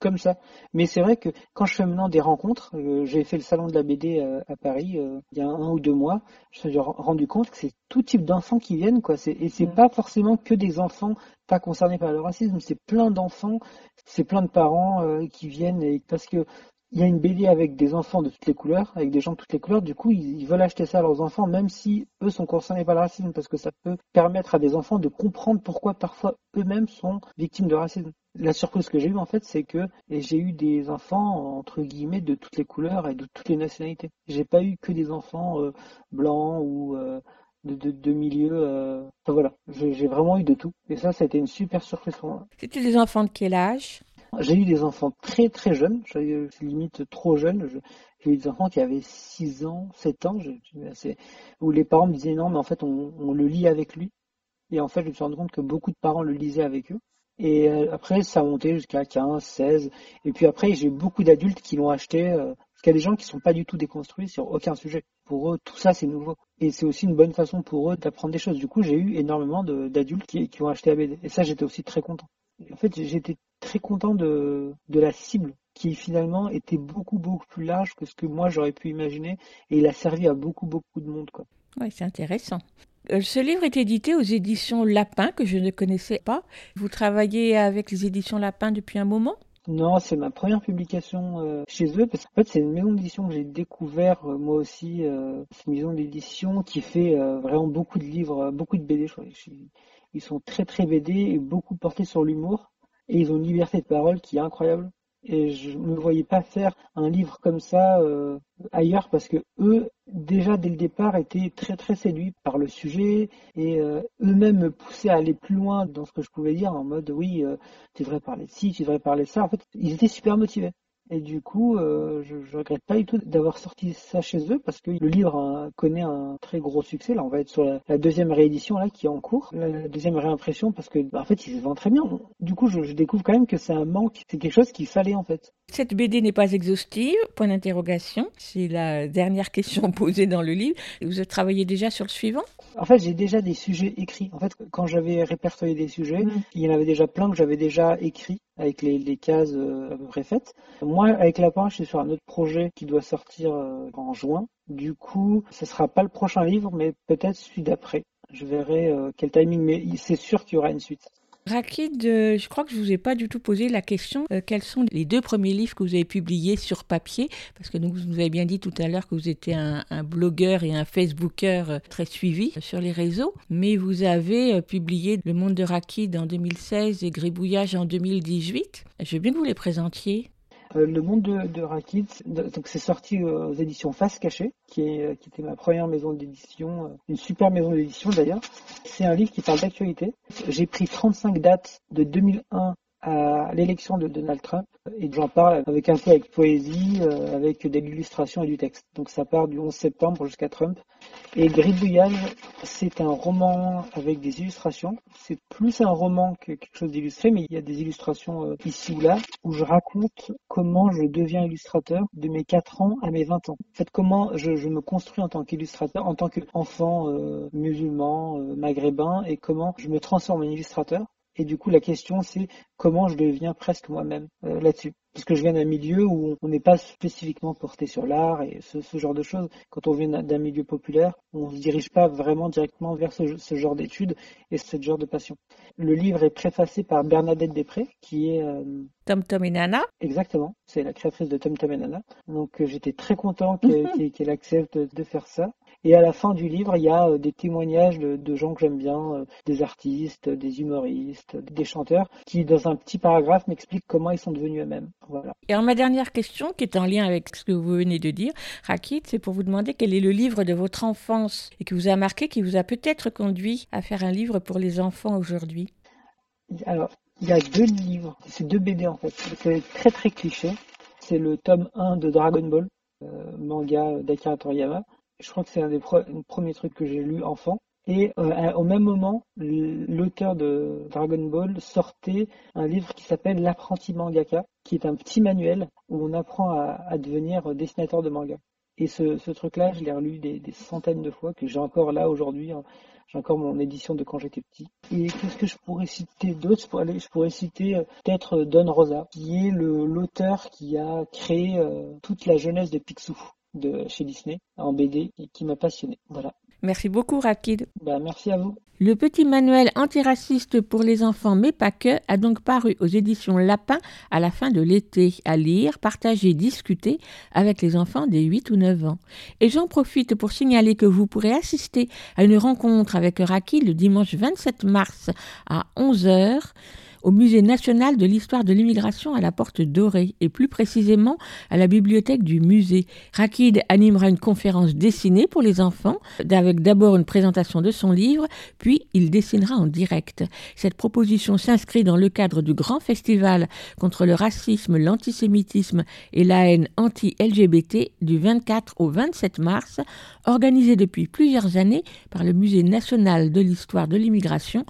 comme ça. Mais c'est vrai que quand je fais maintenant des rencontres, euh, j'ai fait le salon de la BD euh, à Paris euh, il y a un ou deux mois, je me suis rendu compte que c'est tout type d'enfants qui viennent, quoi. Et c'est pas forcément que des enfants pas concernés par le racisme, c'est plein d'enfants, c'est plein de parents qui viennent et parce que il y a une BD avec des enfants de toutes les couleurs, avec des gens de toutes les couleurs, du coup ils, veulent acheter ça à leurs enfants, même si eux sont concernés par le racisme, parce que ça peut permettre à des enfants de comprendre pourquoi parfois eux-mêmes sont victimes de racisme. La surprise que j'ai eue en fait, c'est que j'ai eu des enfants entre guillemets de toutes les couleurs et de toutes les nationalités. J'ai pas eu que des enfants euh, blancs ou euh, de, de, de milieux. Euh... Enfin voilà, j'ai vraiment eu de tout. Et ça, ça a été une super surprise pour moi. C'était des enfants de quel âge? J'ai eu des enfants très très jeunes, limite trop jeunes. J'ai eu des enfants qui avaient 6 ans, 7 ans, je, où les parents me disaient non, mais en fait on, on, le lit avec lui. Et en fait, je me suis rendu compte que beaucoup de parents le lisaient avec eux. Et euh, après, ça a monté jusqu'à 15, 16. Et puis après, j'ai beaucoup d'adultes qui l'ont acheté. Euh, parce qu'il y a des gens qui sont pas du tout déconstruits sur aucun sujet. Pour eux, tout ça, c'est nouveau. Et c'est aussi une bonne façon pour eux d'apprendre des choses. Du coup, j'ai eu énormément d'adultes qui, ont acheté la BD. Et ça, j'étais aussi très content. En fait, j'étais très content de, de la cible qui finalement était beaucoup beaucoup plus large que ce que moi j'aurais pu imaginer et il a servi à beaucoup beaucoup de monde quoi. Ouais, c'est intéressant. Euh, ce livre est édité aux éditions Lapin que je ne connaissais pas. Vous travaillez avec les éditions Lapin depuis un moment? Non, c'est ma première publication euh, chez eux parce qu'en fait c'est une maison d'édition que j'ai découvert euh, moi aussi. C'est une maison d'édition qui fait vraiment beaucoup de livres, beaucoup de BD. Ils sont très très BD et beaucoup portés sur l'humour et ils ont une liberté de parole qui est incroyable. Et je ne me voyais pas faire un livre comme ça euh, ailleurs parce que eux, déjà dès le départ, étaient très très séduits par le sujet et euh, eux-mêmes me poussaient à aller plus loin dans ce que je pouvais dire en mode oui, euh, tu devrais parler de ci, tu devrais parler de ça. En fait, ils étaient super motivés. Et du coup, euh, je, je regrette pas du tout d'avoir sorti ça chez eux parce que le livre hein, connaît un très gros succès. Là, on va être sur la, la deuxième réédition là qui est en cours, la, la deuxième réimpression parce que bah, en fait, il se vend très bien. Du coup, je, je découvre quand même que c'est un manque, c'est quelque chose qu'il fallait en fait. Cette BD n'est pas exhaustive, point d'interrogation. C'est la dernière question [laughs] posée dans le livre. Vous travaillez déjà sur le suivant? En fait, j'ai déjà des sujets écrits. En fait, quand j'avais répertorié des sujets, Mm. il y en avait déjà plein que j'avais déjà écrits avec les, cases euh, à peu près faites. Moi, avec Lapin, je suis sur un autre projet qui doit sortir euh, en juin. Du coup, ce sera pas le prochain livre, mais peut-être celui d'après. Je verrai euh, quel timing, mais c'est sûr qu'il y aura une suite. Rakid, euh, je crois que je vous ai pas du tout posé la question euh, quels sont les deux premiers livres que vous avez publiés sur papier? Parce que vous nous avez bien dit tout à l'heure que vous étiez un, blogueur et un Facebooker euh, très suivi sur les réseaux, mais vous avez publié Le Monde de Rakid en 2016 et Gribouillage en 2018. Je veux bien que vous les présentiez. Euh, le monde de, de Rakit, de- donc c'est sorti aux éditions Face Cachée, qui, est, euh, qui était ma première maison d'édition, euh, une super maison d'édition d'ailleurs. C'est un livre qui parle d'actualité. J'ai pris 35 dates de 2001 à l'élection de Donald Trump et j'en parle avec un peu avec poésie, euh, avec de l'illustration et du texte. Donc ça part du 11 septembre jusqu'à Trump. Et Gribouillage, c'est un roman avec des illustrations. C'est plus un roman que quelque chose d'illustré, mais il y a des illustrations euh, ici ou là où je raconte comment je deviens illustrateur de mes 4 ans à mes 20 ans. En fait, comment je, je me construis en tant qu'illustrateur, en tant qu'enfant euh, musulman, euh, maghrébin, et comment je me transforme en illustrateur. Et du coup, la question, c'est comment je deviens presque moi-même euh, là-dessus. Parce que je viens d'un milieu où on n'est pas spécifiquement porté sur l'art et ce, ce genre de choses. Quand on vient d'un- milieu populaire, on ne se dirige pas vraiment directement vers ce, ce genre d'études et ce genre de passion. Le livre est préfacé par Bernadette Després, qui est euh, Tom Tom et Nana. Exactement, c'est la créatrice de Tom Tom et Nana. Donc euh, j'étais très content [laughs] qu'elle accepte de faire ça. Et à la fin du livre, il y a euh, des témoignages de, de gens que j'aime bien, euh, des artistes, des humoristes, des chanteurs, qui dans un petit paragraphe m'expliquent comment ils sont devenus eux-mêmes. Voilà. Et alors, ma dernière question, qui est en lien avec ce que vous venez de dire, Rakid, c'est pour vous demander quel est le livre de votre enfance et qui vous a marqué, qui vous a peut-être conduit à faire un livre pour les enfants aujourd'hui? Alors, il y a deux livres, c'est deux BD en fait. C'est très très cliché. C'est le tome 1 de Dragon Ball, euh, manga d'Akira Toriyama. Je crois que c'est un des premiers trucs que j'ai lu enfant. Et euh, au même moment, l'auteur de Dragon Ball sortait un livre qui s'appelle L'apprenti mangaka, qui est un petit manuel où on apprend à, devenir dessinateur de manga. Et ce, ce truc-là, je l'ai relu des, centaines de fois, que j'ai encore là aujourd'hui. hein. J'ai encore mon édition de quand j'étais petit. Et qu'est-ce que je pourrais citer d'autre? Je, pourrais citer euh, peut-être euh, Don Rosa, qui est l'auteur qui a créé euh, toute la jeunesse de Picsou de chez Disney en BD et qui m'a passionné. Voilà. Merci beaucoup, Rakid. Bah, merci à vous. Le petit manuel antiraciste pour les enfants, mais pas que, a donc paru aux éditions Lapin à la fin de l'été, à lire, partager, discuter avec les enfants des 8 ou 9 ans. Et j'en profite pour signaler que vous pourrez assister à une rencontre avec Raki le dimanche 27 mars à 11h au Musée national de l'histoire de l'immigration à la Porte Dorée et plus précisément à la bibliothèque du musée. Rakid animera une conférence dessinée pour les enfants avec d'abord une présentation de son livre puis il dessinera en direct. Cette proposition s'inscrit dans le cadre du grand festival contre le racisme, l'antisémitisme et la haine anti-LGBT du 24 au 27 mars, organisé depuis plusieurs années par le Musée national de l'histoire de l'immigration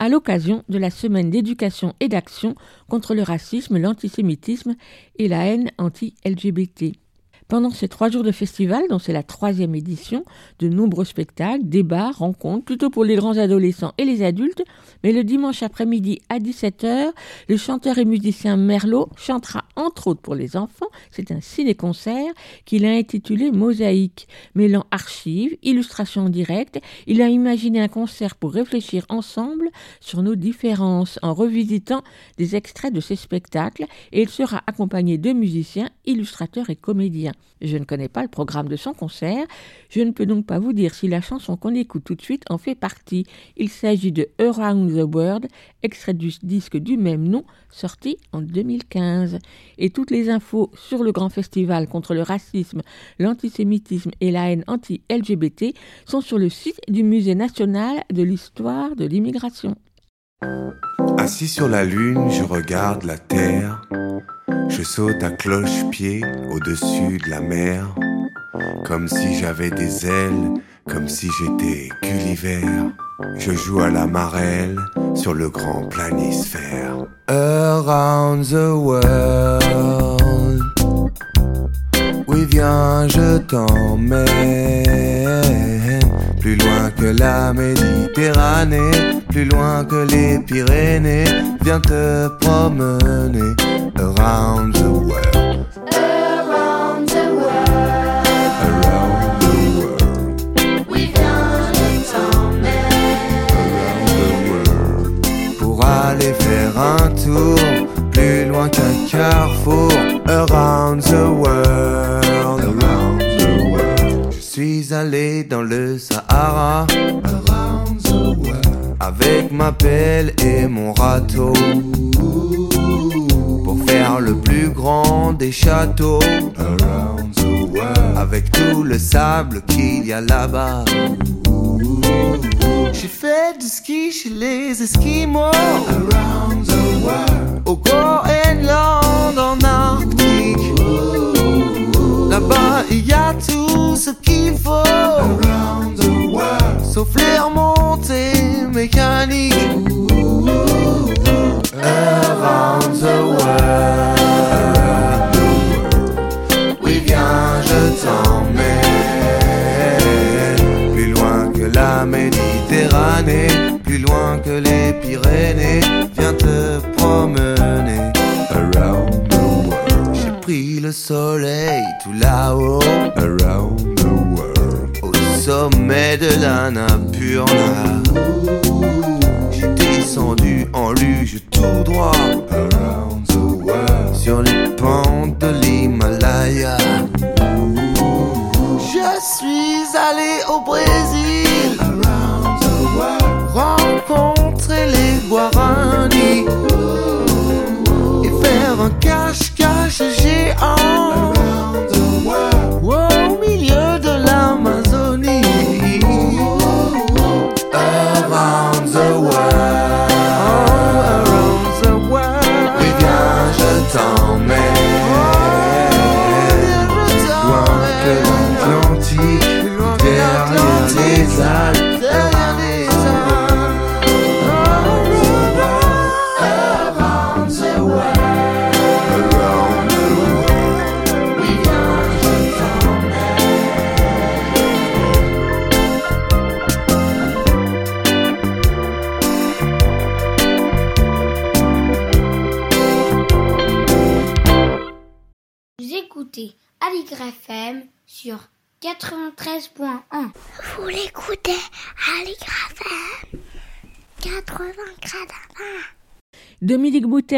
à l'occasion de la semaine d'éducation et d'action contre le racisme, l'antisémitisme et la haine anti-LGBT. Pendant ces trois jours de festival, dont c'est la troisième édition, de nombreux spectacles, débats, rencontres, plutôt pour les grands adolescents et les adultes, mais le dimanche après-midi à 17h, le chanteur et musicien Merlot chantera entre autres pour les enfants, c'est un ciné-concert qu'il a intitulé Mosaïque, mêlant archives, illustrations en direct, il a imaginé un concert pour réfléchir ensemble sur nos différences en revisitant des extraits de ces spectacles et il sera accompagné de musiciens, illustrateurs et comédiens. Je ne connais pas le programme de son concert, je ne peux donc pas vous dire si la chanson qu'on écoute tout de suite en fait partie. Il s'agit de Around the World, extrait du disque du même nom, sorti en 2015. Et toutes les infos sur le grand festival contre le racisme, l'antisémitisme et la haine anti-LGBT sont sur le site du Musée national de l'histoire de l'immigration. Assis sur la lune, je regarde la terre. Je saute à cloche-pied au-dessus de la mer, comme si j'avais des ailes, comme si j'étais Gulliver. Je joue à la marelle sur le grand planisphère. Around the world. Oui, viens, je t'emmène plus loin que la Méditerranée, plus loin que les Pyrénées. Viens te promener around the world. Around the world, Around the world. oui, viens, je t'emmène. around the world. Pour aller faire un tour plus loin qu'un carrefour around the world suis allé dans le Sahara. Avec ma pelle et mon râteau. Pour faire le plus grand des châteaux. Avec tout le sable qu'il y a là-bas. J'ai fait du ski chez les Esquimaux. Around the world Au Groenland en Arctique Là-bas il y a tout ce qu'il faut. Around the world. Sauf les remontées mécaniques. Around the world. Oui viens je t'emmène. Plus loin que la Méditerranée Plus loin que les Pyrénées le soleil tout là-haut. Around the world. Au sommet de l'Annapurna J'ai descendu en luge tout droit. Around the world. Sur les pentes de l'Himalaya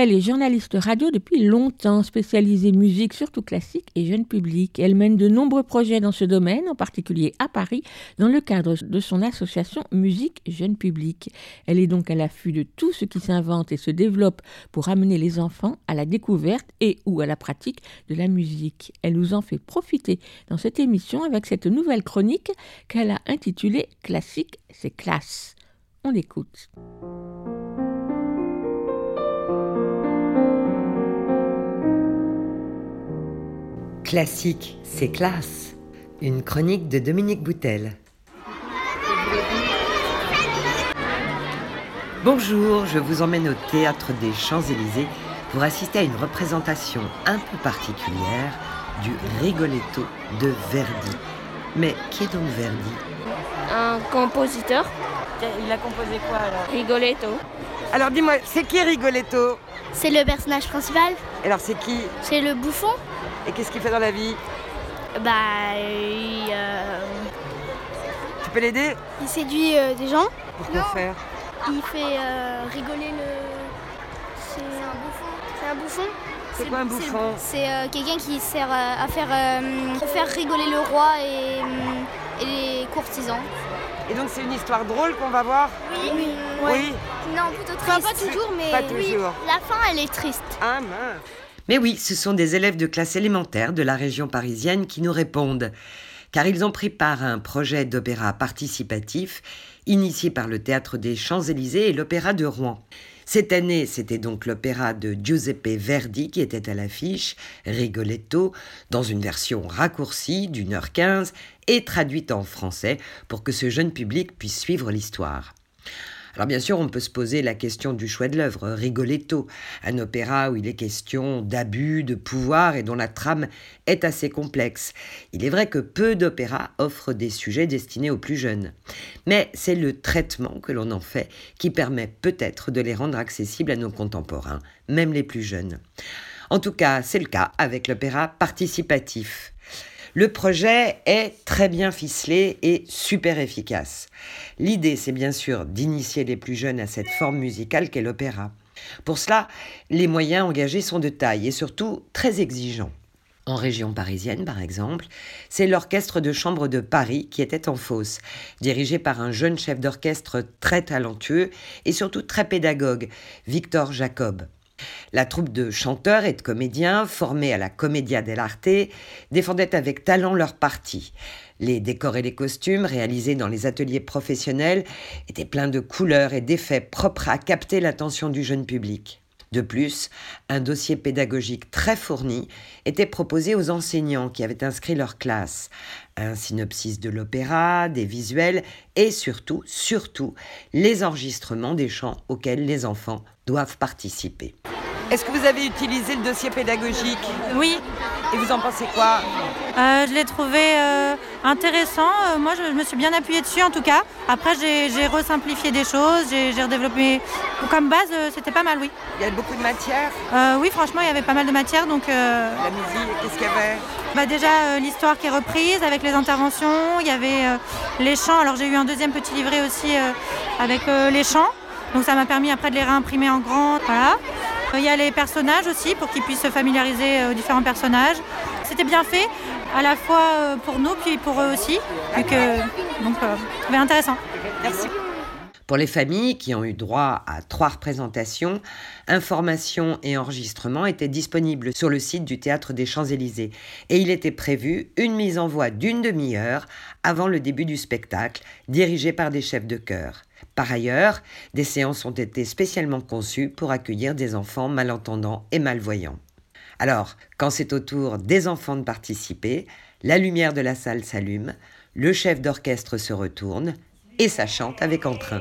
Boutel est journaliste radio depuis longtemps, spécialisée musique, surtout classique et jeune public. Elle mène de nombreux projets dans ce domaine, en particulier à Paris, dans le cadre de son association Musique Jeune Public. Elle est donc à l'affût de tout ce qui s'invente et se développe pour amener les enfants à la découverte et ou à la pratique de la musique. Elle nous en fait profiter dans cette émission avec cette nouvelle chronique qu'elle a intitulée Classique, c'est classe. On l'écoute. Classique, c'est classe. Une chronique de Dominique Boutel. Bonjour, je vous emmène au théâtre des Champs-Élysées pour assister à une représentation un peu particulière du Rigoletto de Verdi. Mais qui est donc Verdi? Un compositeur, Il a composé quoi alors? Rigoletto. Alors dis-moi, c'est qui Rigoletto? C'est le personnage principal, Alors c'est qui? C'est le bouffon. Et qu'est-ce qu'il fait dans la vie Bah, il, euh, Tu peux l'aider il séduit euh, des gens. Pourquoi Non. faire Il fait euh, rigoler le. C'est un bouffon. C'est un bouffon. C'est quoi un bouffon C'est euh, quelqu'un qui sert euh, à faire, euh, faire rigoler le roi et, euh, et les courtisans. Et donc c'est une histoire drôle qu'on va voir Oui. Oui. Non, plutôt triste. Enfin, pas toujours, mais. Pas toujours. La fin, elle est triste. Ah mince Mais oui, ce sont des élèves de classe élémentaire de la région parisienne qui nous répondent, car ils ont pris part à un projet d'opéra participatif initié par le Théâtre des Champs-Élysées et l'Opéra de Rouen. Cette année, c'était donc l'opéra de Giuseppe Verdi qui était à l'affiche, Rigoletto, dans une version raccourcie d'une heure quinze et traduite en français pour que ce jeune public puisse suivre l'histoire. Alors bien sûr, on peut se poser la question du choix de l'œuvre, Rigoletto, un opéra où il est question d'abus, de pouvoir et dont la trame est assez complexe. Il est vrai que peu d'opéras offrent des sujets destinés aux plus jeunes. Mais c'est le traitement que l'on en fait qui permet peut-être de les rendre accessibles à nos contemporains, même les plus jeunes. En tout cas, c'est le cas avec l'opéra participatif. Le projet est très bien ficelé et super efficace. L'idée, c'est bien sûr d'initier les plus jeunes à cette forme musicale qu'est l'opéra. Pour cela, les moyens engagés sont de taille et surtout très exigeants. En région parisienne, par exemple, c'est l'orchestre de chambre de Paris qui était en fosse, dirigé par un jeune chef d'orchestre très talentueux et surtout très pédagogue, Victor Jacob. La troupe de chanteurs et de comédiens, formés à la Commedia dell'arte, défendait avec talent leur partie. Les décors et les costumes, réalisés dans les ateliers professionnels, étaient pleins de couleurs et d'effets propres à capter l'attention du jeune public. De plus, un dossier pédagogique très fourni était proposé aux enseignants qui avaient inscrit leur classe. Un synopsis de l'opéra, des visuels et surtout, surtout, les enregistrements des chants auxquels les enfants doivent participer. Est-ce que vous avez utilisé le dossier pédagogique Oui. Et vous en pensez quoi euh, Je l'ai trouvé euh, intéressant. Euh, moi, je, je, me suis bien appuyée dessus en tout cas. Après, j'ai resimplifié des choses, j'ai redéveloppé. Comme base, c'était pas mal, oui. Il y avait beaucoup de matière Oui, franchement, il y avait pas mal de matière. Donc, La musique, qu'est-ce qu'il y avait? bah Déjà, l'histoire qui est reprise avec les interventions. Il y avait les chants. Alors, j'ai eu un deuxième petit livret aussi avec les chants. Donc, ça m'a permis après de les réimprimer en grand. Voilà. Il y a les personnages aussi pour qu'ils puissent se familiariser aux différents personnages. C'était bien fait, à la fois pour nous puis pour eux aussi. Donc, donc euh, intéressant. Merci. Pour les familles qui ont eu droit à trois représentations, information et enregistrement étaient disponibles sur le site du Théâtre des Champs-Élysées et il était prévu une mise en voix d'une demi-heure avant le début du spectacle, dirigée par des chefs de chœur. Par ailleurs, des séances ont été spécialement conçues pour accueillir des enfants malentendants et malvoyants. Alors, quand c'est au tour des enfants de participer, la lumière de la salle s'allume, le chef d'orchestre se retourne et ça chante avec entrain.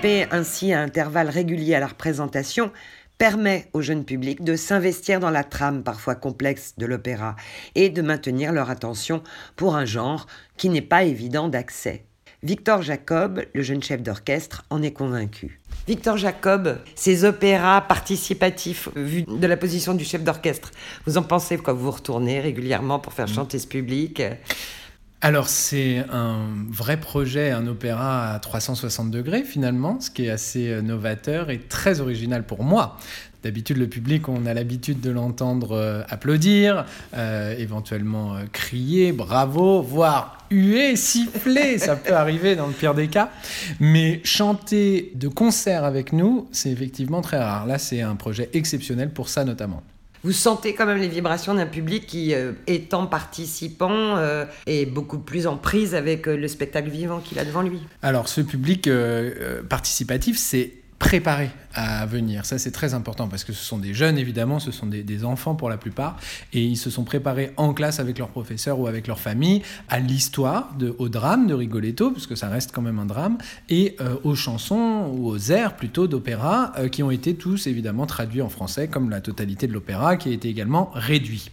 Participer ainsi à intervalles réguliers à la représentation permet au jeune public de s'investir dans la trame parfois complexe de l'opéra et de maintenir leur attention pour un genre qui n'est pas évident d'accès. Victor Jacob, le jeune chef d'orchestre, en est convaincu. Victor Jacob, ces opéras participatifs, vu de la position du chef d'orchestre, vous en pensez quand vous vous retournez régulièrement pour faire chanter ce public? Alors c'est un vrai projet, un opéra à 360 degrés finalement, ce qui est assez novateur et très original pour moi. D'habitude, le public, on a l'habitude de l'entendre euh, applaudir, euh, éventuellement euh, crier, bravo, voire huer, siffler, [laughs] ça peut arriver dans le pire des cas. Mais chanter de concert avec nous, c'est effectivement très rare. Là, c'est un projet exceptionnel pour ça notamment. Vous sentez quand même les vibrations d'un public qui, euh, étant participant, euh, est beaucoup plus en prise avec euh, le spectacle vivant qu'il a devant lui. Alors, ce public participatif, c'est préparé à venir. Ça, c'est très important parce que ce sont des jeunes, évidemment, ce sont des, des, enfants pour la plupart, et ils se sont préparés en classe avec leurs professeurs ou avec leur famille à l'histoire, au drame de Rigoletto, parce que ça reste quand même un drame, et euh, aux chansons ou aux airs plutôt d'opéra euh, qui ont été tous évidemment traduits en français, comme la totalité de l'opéra qui a été également réduit.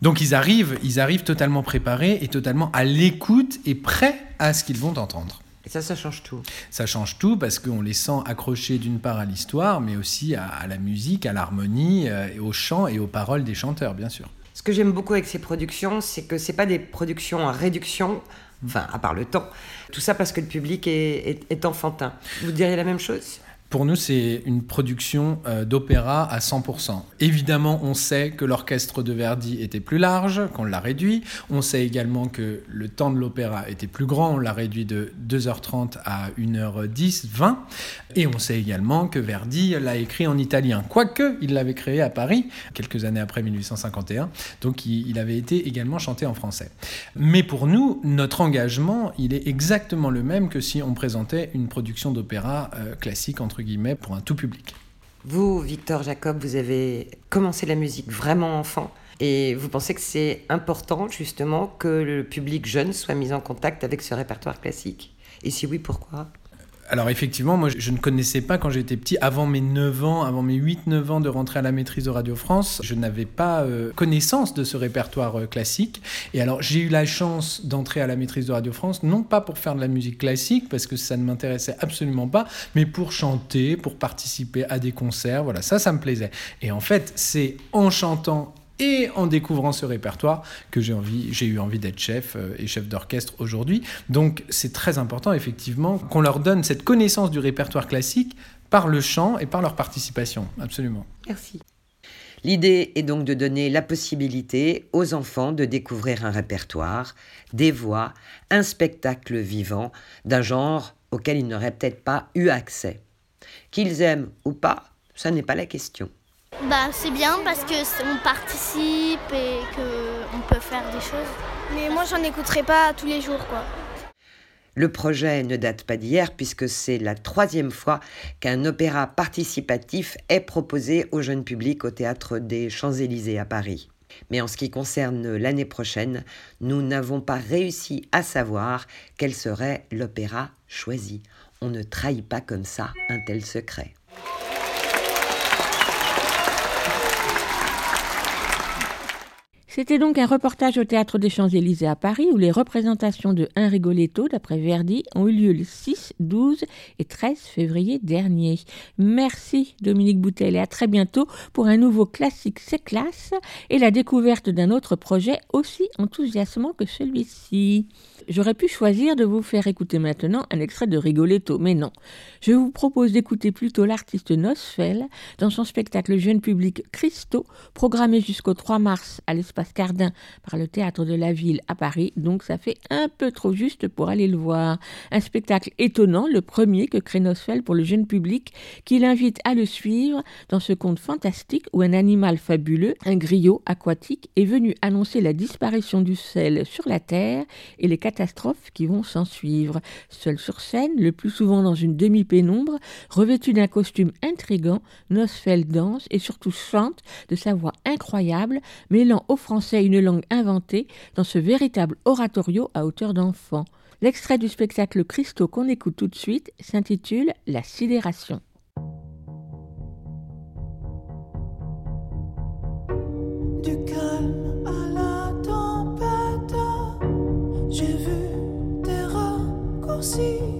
Donc ils arrivent, ils arrivent totalement préparés et totalement à l'écoute et prêts à ce qu'ils vont entendre. Et ça, ça change tout. Ça change tout parce qu'on les sent accrochés d'une part à l'histoire, mais aussi à, à la musique, à l'harmonie, euh, et au chant et aux paroles des chanteurs, bien sûr. Ce que j'aime beaucoup avec ces productions, c'est que c'est pas des productions en réduction, enfin, à part le temps. Tout ça parce que le public est, est- est enfantin. Vous diriez la même chose? Pour nous, c'est une production euh, d'opéra à 100%. Évidemment, on sait que l'orchestre de Verdi était plus large, qu'on l'a réduit. On sait également que le temps de l'opéra était plus grand, on l'a réduit de 2h30 à 1h10, 20. Et on sait également que Verdi l'a écrit en italien, quoique il l'avait créé à Paris, quelques années après 1851. Donc il, avait été également chanté en français. Mais pour nous, notre engagement, il est exactement le même que si on présentait une production d'opéra euh, classique, entre guillemets, pour un tout public. Vous, Victor Jacob, vous avez commencé la musique vraiment enfant. Et vous pensez que c'est important, justement, que le public jeune soit mis en contact avec ce répertoire classique? Et si oui, pourquoi? Alors effectivement, moi je ne connaissais pas quand j'étais petit, avant mes 9 ans, avant mes 8-9 ans de rentrer à la maîtrise de Radio France, je n'avais pas euh, connaissance de ce répertoire euh, classique. Et alors j'ai eu la chance d'entrer à la maîtrise de Radio France, non pas pour faire de la musique classique, parce que ça ne m'intéressait absolument pas, mais pour chanter, pour participer à des concerts, voilà, ça, ça me plaisait. Et en fait, c'est en chantant et en découvrant ce répertoire que j'ai eu envie d'être chef euh, et chef d'orchestre aujourd'hui. Donc c'est très important effectivement qu'on leur donne cette connaissance du répertoire classique par le chant et par leur participation, absolument. Merci. L'idée est donc de donner la possibilité aux enfants de découvrir un répertoire, des voix, un spectacle vivant d'un genre auquel ils n'auraient peut-être pas eu accès. Qu'ils aiment ou pas, ça n'est pas la question. Bah c'est bien parce que on participe et que on peut faire des choses. Mais moi j'en écouterai pas tous les jours quoi. Le projet ne date pas d'hier puisque c'est la troisième fois qu'un opéra participatif est proposé au jeune public au théâtre des Champs-Élysées à Paris. Mais en ce qui concerne l'année prochaine, nous n'avons pas réussi à savoir quel serait l'opéra choisi. On ne trahit pas comme ça un tel secret. C'était donc un reportage au Théâtre des Champs-Élysées à Paris où les représentations de Un Rigoletto, d'après Verdi, ont eu lieu le 6, 12 et 13 février dernier. Merci Dominique Boutel et à très bientôt pour un nouveau classique C'est classe et la découverte d'un autre projet aussi enthousiasmant que celui-ci. J'aurais pu choisir de vous faire écouter maintenant un extrait de Rigoletto, mais non. Je vous propose d'écouter plutôt l'artiste Nosfell dans son spectacle jeune public Christo, programmé jusqu'au 3 mars à l'espace Cardin par le Théâtre de la Ville à Paris, donc ça fait un peu trop juste pour aller le voir. Un spectacle étonnant, le premier que crée Nosfell pour le jeune public, qui l'invite à le suivre dans ce conte fantastique où un animal fabuleux, un griot aquatique, est venu annoncer la disparition du sel sur la Terre et les catastrophes qui vont s'en suivre. Seul sur scène, le plus souvent dans une demi-pénombre, revêtu d'un costume intrigant, Nosfell danse et surtout chante de sa voix incroyable, mêlant au français une langue inventée dans ce véritable oratorio à hauteur d'enfant. L'extrait du spectacle Christo qu'on écoute tout de suite s'intitule La sidération. Du calme à la tempête, j'ai vu des raccourcis.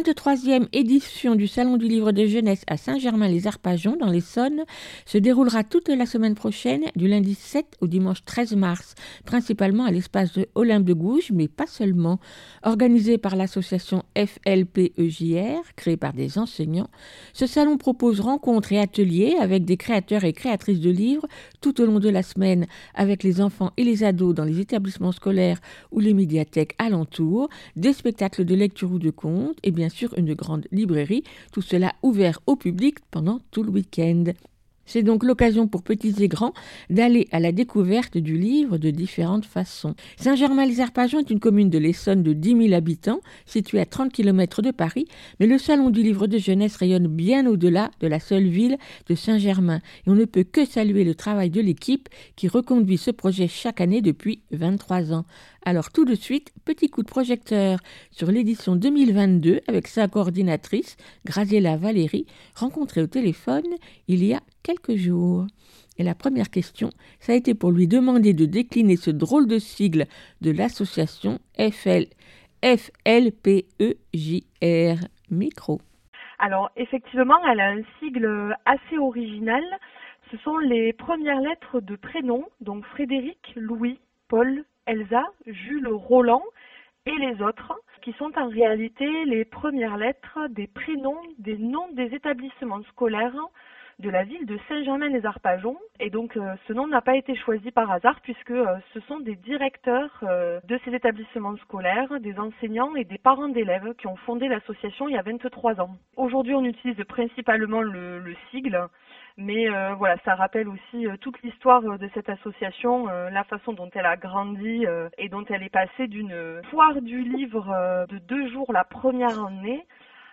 23e édition du Salon du livre de jeunesse à Saint-Germain-les-Arpajons, dans l'Essonne, se déroulera toute la semaine prochaine, du lundi 7 au dimanche 13 mars, principalement à l'espace de Olympe de Gouges, mais pas seulement. Organisé par l'association FLPEJR, créée par des enseignants, ce salon propose rencontres et ateliers avec des créateurs et créatrices de livres tout au long de la semaine, avec les enfants et les ados dans les établissements scolaires ou les médiathèques alentours, des spectacles de lecture ou de contes, et bien sûr une grande librairie, tout cela ouvert au public pendant tout le week-end. C'est donc l'occasion pour petits et grands d'aller à la découverte du livre de différentes façons. Saint-Germain-les-Arpajons est une commune de l'Essonne de 10 000 habitants, située à 30 km de Paris, mais le Salon du livre de jeunesse rayonne bien au-delà de la seule ville de Saint-Germain. Et on ne peut que saluer le travail de l'équipe qui reconduit ce projet chaque année depuis 23 ans. Alors tout de suite, petit coup de projecteur sur l'édition 2022 avec sa coordinatrice, Graziella Valérie, rencontrée au téléphone il y a quelques jours. Et la première question, ça a été pour lui demander de décliner ce drôle de sigle de l'association FL, FLPEJR Micro. Alors effectivement, elle a un sigle assez original. Ce sont les premières lettres de prénoms, donc Frédéric, Louis, Paul, Elsa, Jules, Roland et les autres, qui sont en réalité les premières lettres des prénoms des noms des établissements scolaires de la ville de Saint-Germain-les-Arpajons. Et donc euh, ce nom n'a pas été choisi par hasard puisque euh, ce sont des directeurs euh, de ces établissements scolaires, des enseignants et des parents d'élèves qui ont fondé l'association il y a 23 ans. Aujourd'hui on utilise principalement le, le sigle. Mais voilà, ça rappelle aussi toute l'histoire de cette association, la façon dont elle a grandi et dont elle est passée d'une foire du livre de deux jours la première année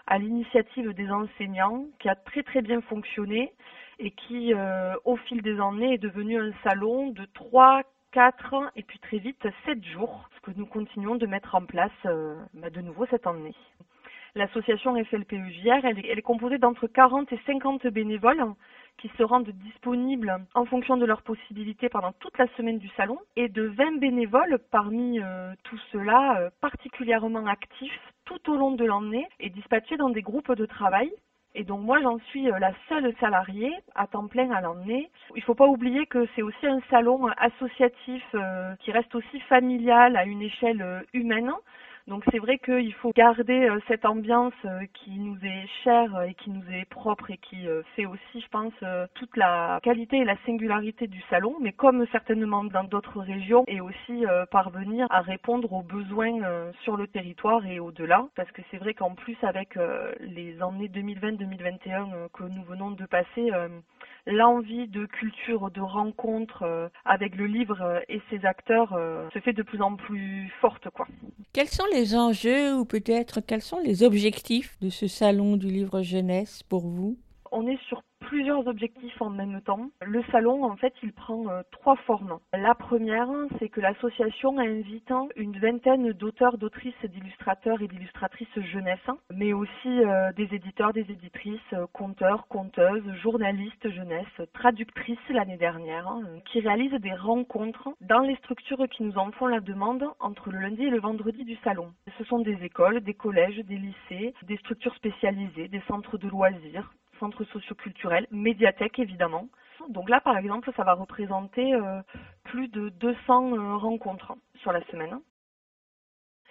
à l'initiative des enseignants, qui a très très bien fonctionné et qui, euh, au fil des années, est devenu un salon de trois, quatre et puis très vite sept jours, ce que nous continuons de mettre en place euh, bah, de nouveau cette année. L'association FLPEJR, elle elle est composée d'entre 40 et 50 bénévoles qui se rendent disponibles en fonction de leurs possibilités pendant toute la semaine du salon et de 20 bénévoles parmi euh, tout cela euh, particulièrement actifs tout au long de l'année et dispatchés dans des groupes de travail. Et donc moi j'en suis euh, la seule salariée à temps plein à l'année. Il ne faut pas oublier que c'est aussi un salon associatif euh, qui reste aussi familial à une échelle humaine. Donc c'est vrai qu'il faut garder euh, cette ambiance euh, qui nous est chère euh, et qui nous est propre et qui fait aussi, je pense, toute la qualité et la singularité du salon, mais comme certainement dans d'autres régions, et aussi parvenir à répondre aux besoins sur le territoire et au-delà, parce que c'est vrai qu'en plus avec les années 2020-2021 euh, que nous venons de passer, l'envie de culture, de rencontre euh, avec le livre euh, et ses acteurs euh, se fait de plus en plus forte, quoi. Quels sont les enjeux ou peut-être quels sont les objectifs de ce salon du livre jeunesse pour vous? On est sur plusieurs objectifs en même temps. Le salon, en fait, il prend euh, trois formes. La première, c'est que l'association invite une vingtaine d'auteurs, d'autrices, d'illustrateurs et d'illustratrices jeunesse, mais aussi euh, des éditeurs, des éditrices, euh, conteurs, conteuses, journalistes jeunesse, traductrices l'année dernière, qui réalisent des rencontres dans les structures qui nous en font la demande entre le lundi et le vendredi du salon. Ce sont des écoles, des collèges, des lycées, des structures spécialisées, des centres de loisirs, centres socioculturels, médiathèques évidemment. Donc là, par exemple, ça va représenter euh, plus de 200 euh, rencontres sur la semaine.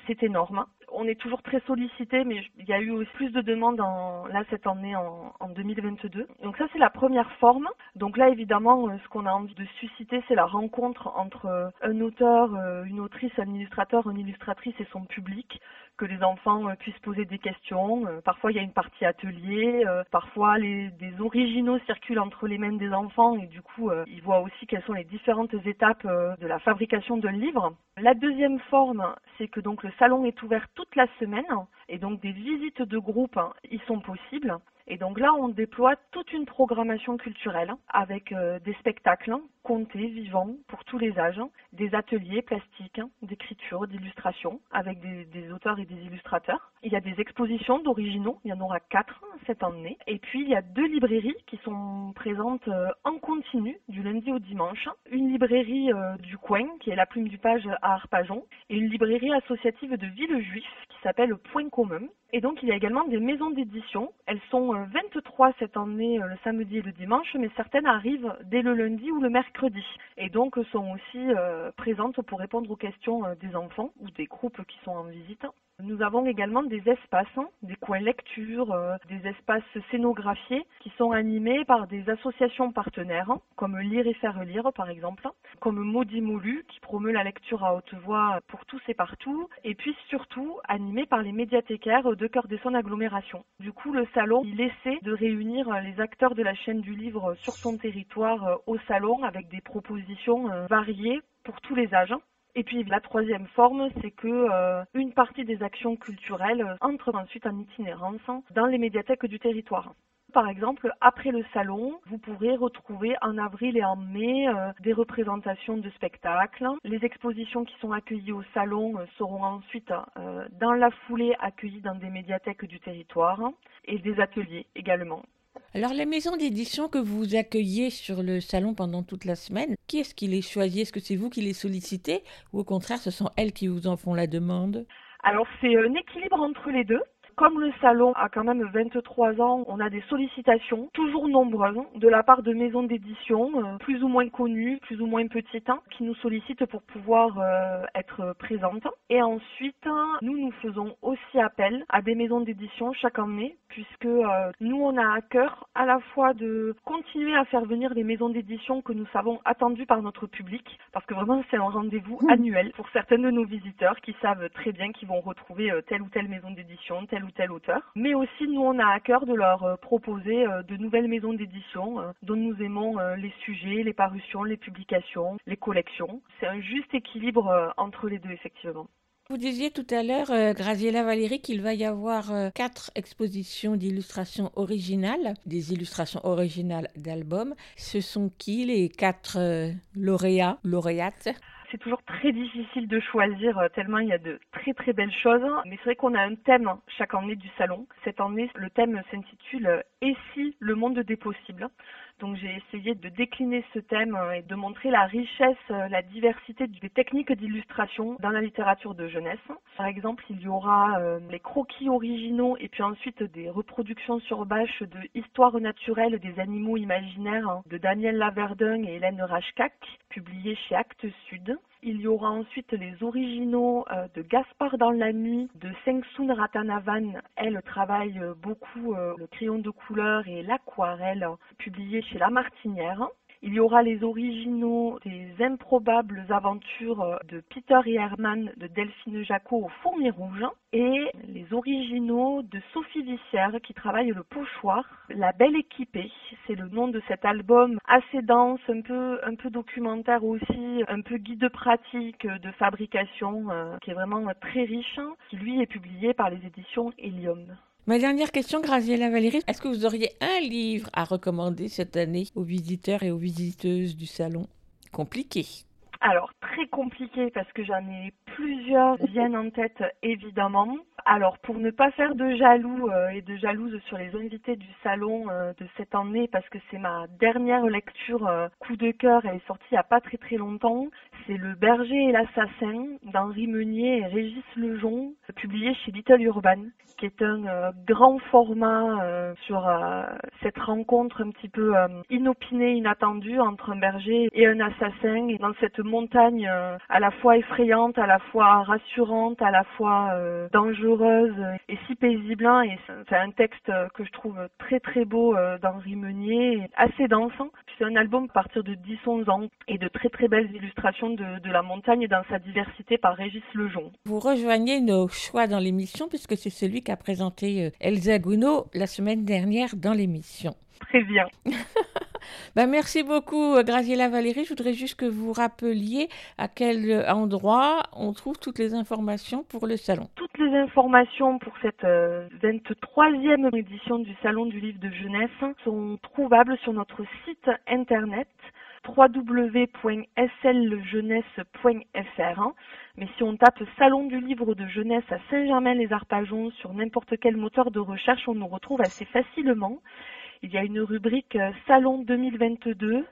C'est énorme. On est toujours très sollicité, mais il y a eu aussi plus de demandes là cette année en, en 2022. Donc ça, c'est la première forme. Donc là, évidemment, euh, ce qu'on a envie de susciter, c'est la rencontre entre un auteur, une autrice, un illustrateur, une illustratrice et son public que les enfants euh, puissent poser des questions. Euh, Parfois, il y a une partie atelier. euh, Parfois, les, des originaux circulent entre les mains des enfants et du coup, ils voient aussi quelles sont les différentes étapes de la fabrication d'un livre. La deuxième forme, c'est que donc le salon est ouvert toute la semaine et donc des visites de groupe hein, y sont possibles. Et donc là, on déploie toute une programmation culturelle avec euh, des spectacles hein, contés, vivants, pour tous les âges, hein, des ateliers plastiques, hein, d'écriture, d'illustration, avec des, auteurs et des illustrateurs. Il y a des expositions d'originaux, il y en aura quatre hein, cette année. Et puis, il y a deux librairies qui sont présentes euh, en continu, du lundi au dimanche. Une librairie euh, du coin, qui est la plume du page à Arpajon, et une librairie associative de Villejuif, qui s'appelle Point Et donc, il y a également des maisons d'édition. Elles sont euh, 23 cette année, euh, le samedi et le dimanche, mais certaines arrivent dès le lundi ou le mercredi. Et donc, euh, sont aussi euh, présentes pour répondre aux questions euh, des enfants ou des groupes qui sont en visite. Nous avons également des espaces, hein, des coins lecture, euh, des espaces scénographiés qui sont animés par des associations partenaires, hein, comme Lire et faire lire par exemple, comme Maudit Moulu qui promeut la lecture à haute voix pour tous et partout, et puis surtout animé par les médiathécaires de Cœur des Son Agglomération. Du coup, le salon, il essaie de réunir les acteurs de la chaîne du livre sur son territoire euh, au salon avec des propositions euh, variées pour tous les âges. Et puis la troisième forme, c'est que euh, une partie des actions culturelles euh, entre ensuite en itinérance dans les médiathèques du territoire. Par exemple, après le salon, vous pourrez retrouver en avril et en mai euh, des représentations de spectacles. Les expositions qui sont accueillies au salon seront ensuite dans la foulée accueillies dans des médiathèques du territoire et des ateliers également. Alors, les maisons d'édition que vous accueillez sur le salon pendant toute la semaine, qui est-ce qui les choisit? Est-ce que c'est vous qui les sollicitez ou au contraire, ce sont elles qui vous en font la demande? Alors c'est un équilibre entre les deux. Comme le salon a quand même 23 ans, on a des sollicitations, toujours nombreuses, de la part de maisons d'édition, euh, plus ou moins connues, plus ou moins petites, hein, qui nous sollicitent pour pouvoir euh, être présentes. Et ensuite, nous, nous faisons aussi appel à des maisons d'édition chaque année, puisque euh, nous, on a à cœur à la fois de continuer à faire venir les maisons d'édition que nous savons attendues par notre public, parce que vraiment, c'est un rendez-vous annuel pour certains de nos visiteurs qui savent très bien qu'ils vont retrouver telle ou telle maison d'édition, tel tel auteur. Mais aussi, nous, on a à cœur de leur euh, proposer euh, de nouvelles maisons d'édition euh, dont nous aimons les sujets, les parutions, les publications, les collections. C'est un juste équilibre entre les deux, effectivement. Vous disiez tout à l'heure, euh, Graziella Valérie, qu'il va y avoir quatre expositions d'illustrations originales, des illustrations originales d'albums. Ce sont qui les quatre lauréats, lauréates? C'est toujours très difficile de choisir euh, tellement il y a de très très belles choses. Mais c'est vrai qu'on a un thème chaque année du salon. Cette année, le thème s'intitule euh, Et si le monde des possibles? Donc j'ai essayé de décliner ce thème euh, et de montrer la richesse, euh, la diversité des techniques d'illustration dans la littérature de jeunesse. Par exemple, il y aura euh, les croquis originaux et puis ensuite des reproductions sur bâche de Histoire naturelle des animaux imaginaires hein, de Daniel Laverdun et Hélène Rachkak, publiés chez Actes Sud. Il y aura ensuite les originaux euh, de Gaspard dans la nuit, de Sengsun Ratanavan. Elle travaille euh, beaucoup euh, le crayon de couleur et l'aquarelle, publiés chez La Martinière. Il y aura les originaux des improbables aventures euh, de Peter et Herman de Delphine Jacot au Fourmi Rouge et les originaux de Sophie Vissière qui travaille le pochoir. La Belle Équipée, c'est le nom de cet album assez dense, un peu, un peu documentaire aussi, un peu guide pratique de fabrication euh, qui est vraiment euh, très riche, qui lui est publié par les éditions Helium. Ma dernière question, Graziella Valérie, est-ce que vous auriez un livre à recommander cette année aux visiteurs et aux visiteuses du salon? Compliqué. Alors, très compliqué parce que j'en ai plusieurs viennent en tête évidemment. Alors, pour ne pas faire de jaloux euh, et de jalouse sur les invités du salon euh, de cette année, parce que c'est ma dernière lecture euh, coup de cœur, elle est sortie il n'y a pas très très longtemps, c'est Le berger et l'assassin d'Henri Meunier et Régis Lejon, publié chez Little Urban, qui est un grand format sur cette rencontre un petit peu inopinée, inattendue entre un berger et un assassin, dans cette montagne à la fois effrayante, à la fois rassurante, à la fois dangereuse et si paisible. hein, et c'est un texte que je trouve très très beau euh, d'Henri Meunier, assez dansant. C'est un album à partir de 10-11 ans et de très très belles illustrations de, de la montagne dans sa diversité par Régis Lejon. Vous rejoignez nos choix dans l'émission puisque c'est celui qu'a présenté euh, Elsa Gounod la semaine dernière dans l'émission. Très bien. [laughs] Ben, merci beaucoup, euh, Graziella Valérie. Je voudrais juste que vous rappeliez à quel euh, endroit on trouve toutes les informations pour le salon. Toutes les informations pour cette 23e édition du Salon du Livre de Jeunesse sont trouvables sur notre site internet www.sljeunesse.fr. Mais si on tape Salon du livre de jeunesse à Saint-Germain-les-Arpajons sur n'importe quel moteur de recherche, on nous retrouve assez facilement. Il y a une rubrique Salon 2022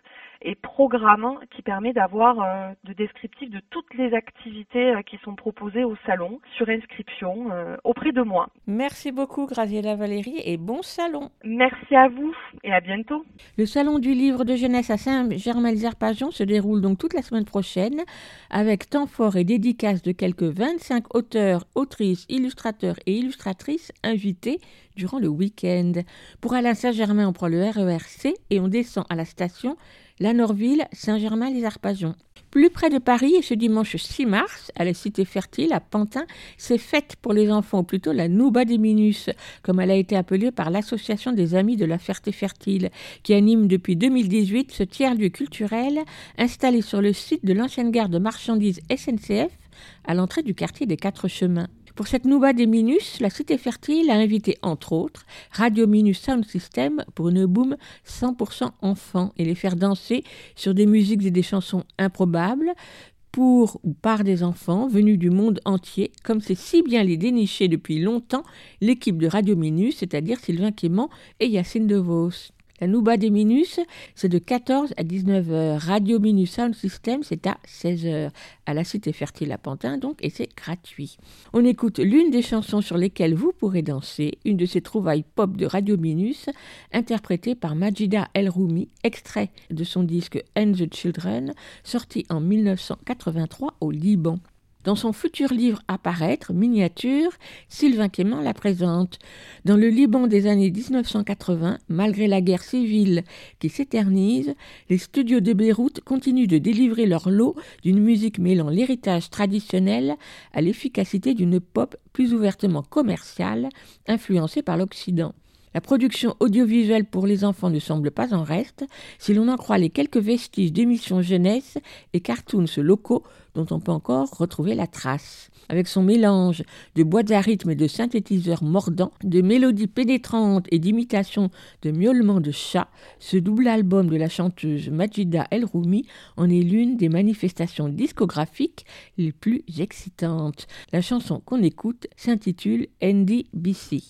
et programme qui permet d'avoir euh, de descriptifs de toutes les activités euh, qui sont proposées au salon sur inscription euh, auprès de moi. Merci beaucoup, Graziella Valérie, et bon salon. Merci à vous et à bientôt. Le salon du livre de jeunesse à Saint-Germain-les-Arpajons se déroule donc toute la semaine prochaine avec temps fort et dédicace de quelques 25 auteurs, autrices, illustrateurs et illustratrices invités durant le week-end. Pour Alain Saint-Germain, on prend le RERC et on descend à la station La Norville, Saint-Germain-les-Arpajons. Plus près de Paris, ce dimanche 6 mars, à la Cité Fertile, à Pantin, c'est fête pour les enfants, ou plutôt la Nouba des Minus, comme elle a été appelée par l'Association des Amis de la Ferté Fertile, qui anime depuis 2018 ce tiers-lieu culturel installé sur le site de l'ancienne gare de marchandises SNCF à l'entrée du quartier des Quatre Chemins. Pour cette Nouba des Minus, la Cité Fertile a invité entre autres Radio Minus Sound System pour une boom 100% enfants et les faire danser sur des musiques et des chansons improbables pour ou par des enfants venus du monde entier, comme c'est si bien les dénicher depuis longtemps l'équipe de Radio Minus, c'est-à-dire Sylvain Clément et Yacine DeVos. La Nouba des Minus, c'est de 14 à 19 heures. Radio Minus Sound System, c'est à 16 heures. À la Cité Fertile à Pantin, donc, et c'est gratuit. On écoute l'une des chansons sur lesquelles vous pourrez danser, une de ces trouvailles pop de Radio Minus, interprétée par Majida El Roumi, extrait de son disque And the Children, sorti en 1983 au Liban. Dans son futur livre à paraître, Miniature, Sylvain Clément la présente. Dans le Liban des années 1980, malgré la guerre civile qui s'éternise, les studios de Beyrouth continuent de délivrer leur lot d'une musique mêlant l'héritage traditionnel à l'efficacité d'une pop plus ouvertement commerciale, influencée par l'Occident. La production audiovisuelle pour les enfants ne semble pas en reste, si l'on en croit les quelques vestiges d'émissions jeunesse et cartoons locaux dont on peut encore retrouver la trace. Avec son mélange de boîtes à rythme et de synthétiseurs mordants, de mélodies pénétrantes et d'imitations de miaulements de chats, ce double album de la chanteuse Majida El Roumi en est l'une des manifestations discographiques les plus excitantes. La chanson qu'on écoute s'intitule NDBC.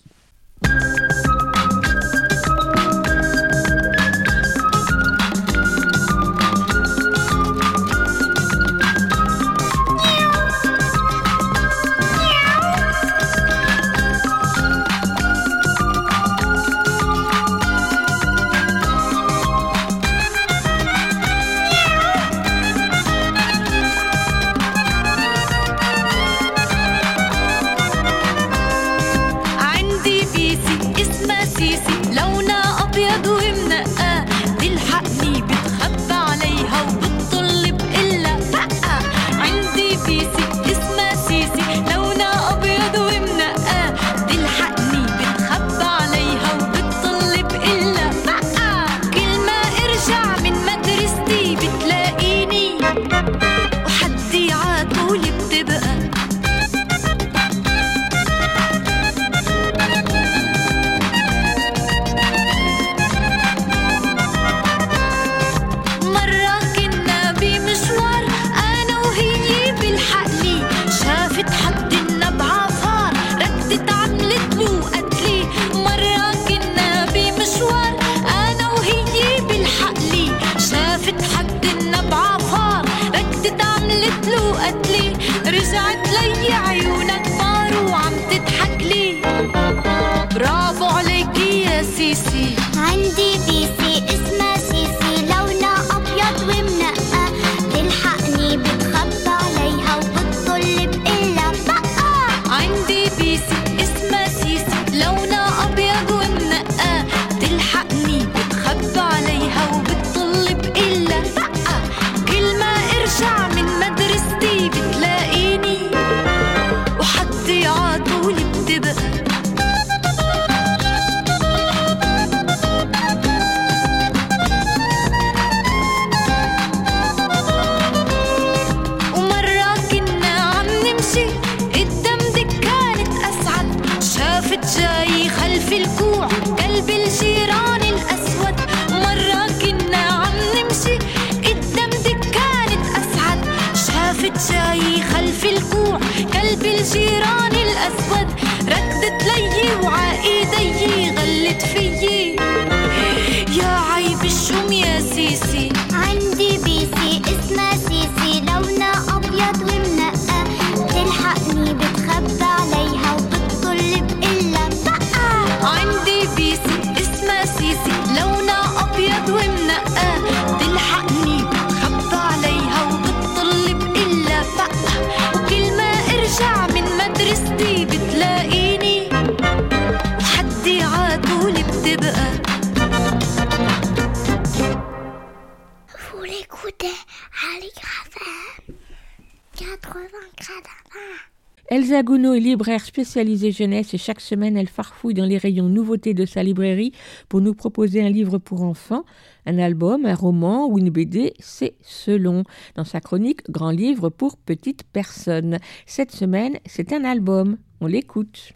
Elsa Gounod est libraire spécialisée jeunesse et chaque semaine elle farfouille dans les rayons nouveautés de sa librairie pour nous proposer un livre pour enfants, un album, un roman ou une BD, c'est selon. Dans sa chronique Grand livre pour petites personnes. Cette semaine, c'est un album. On l'écoute.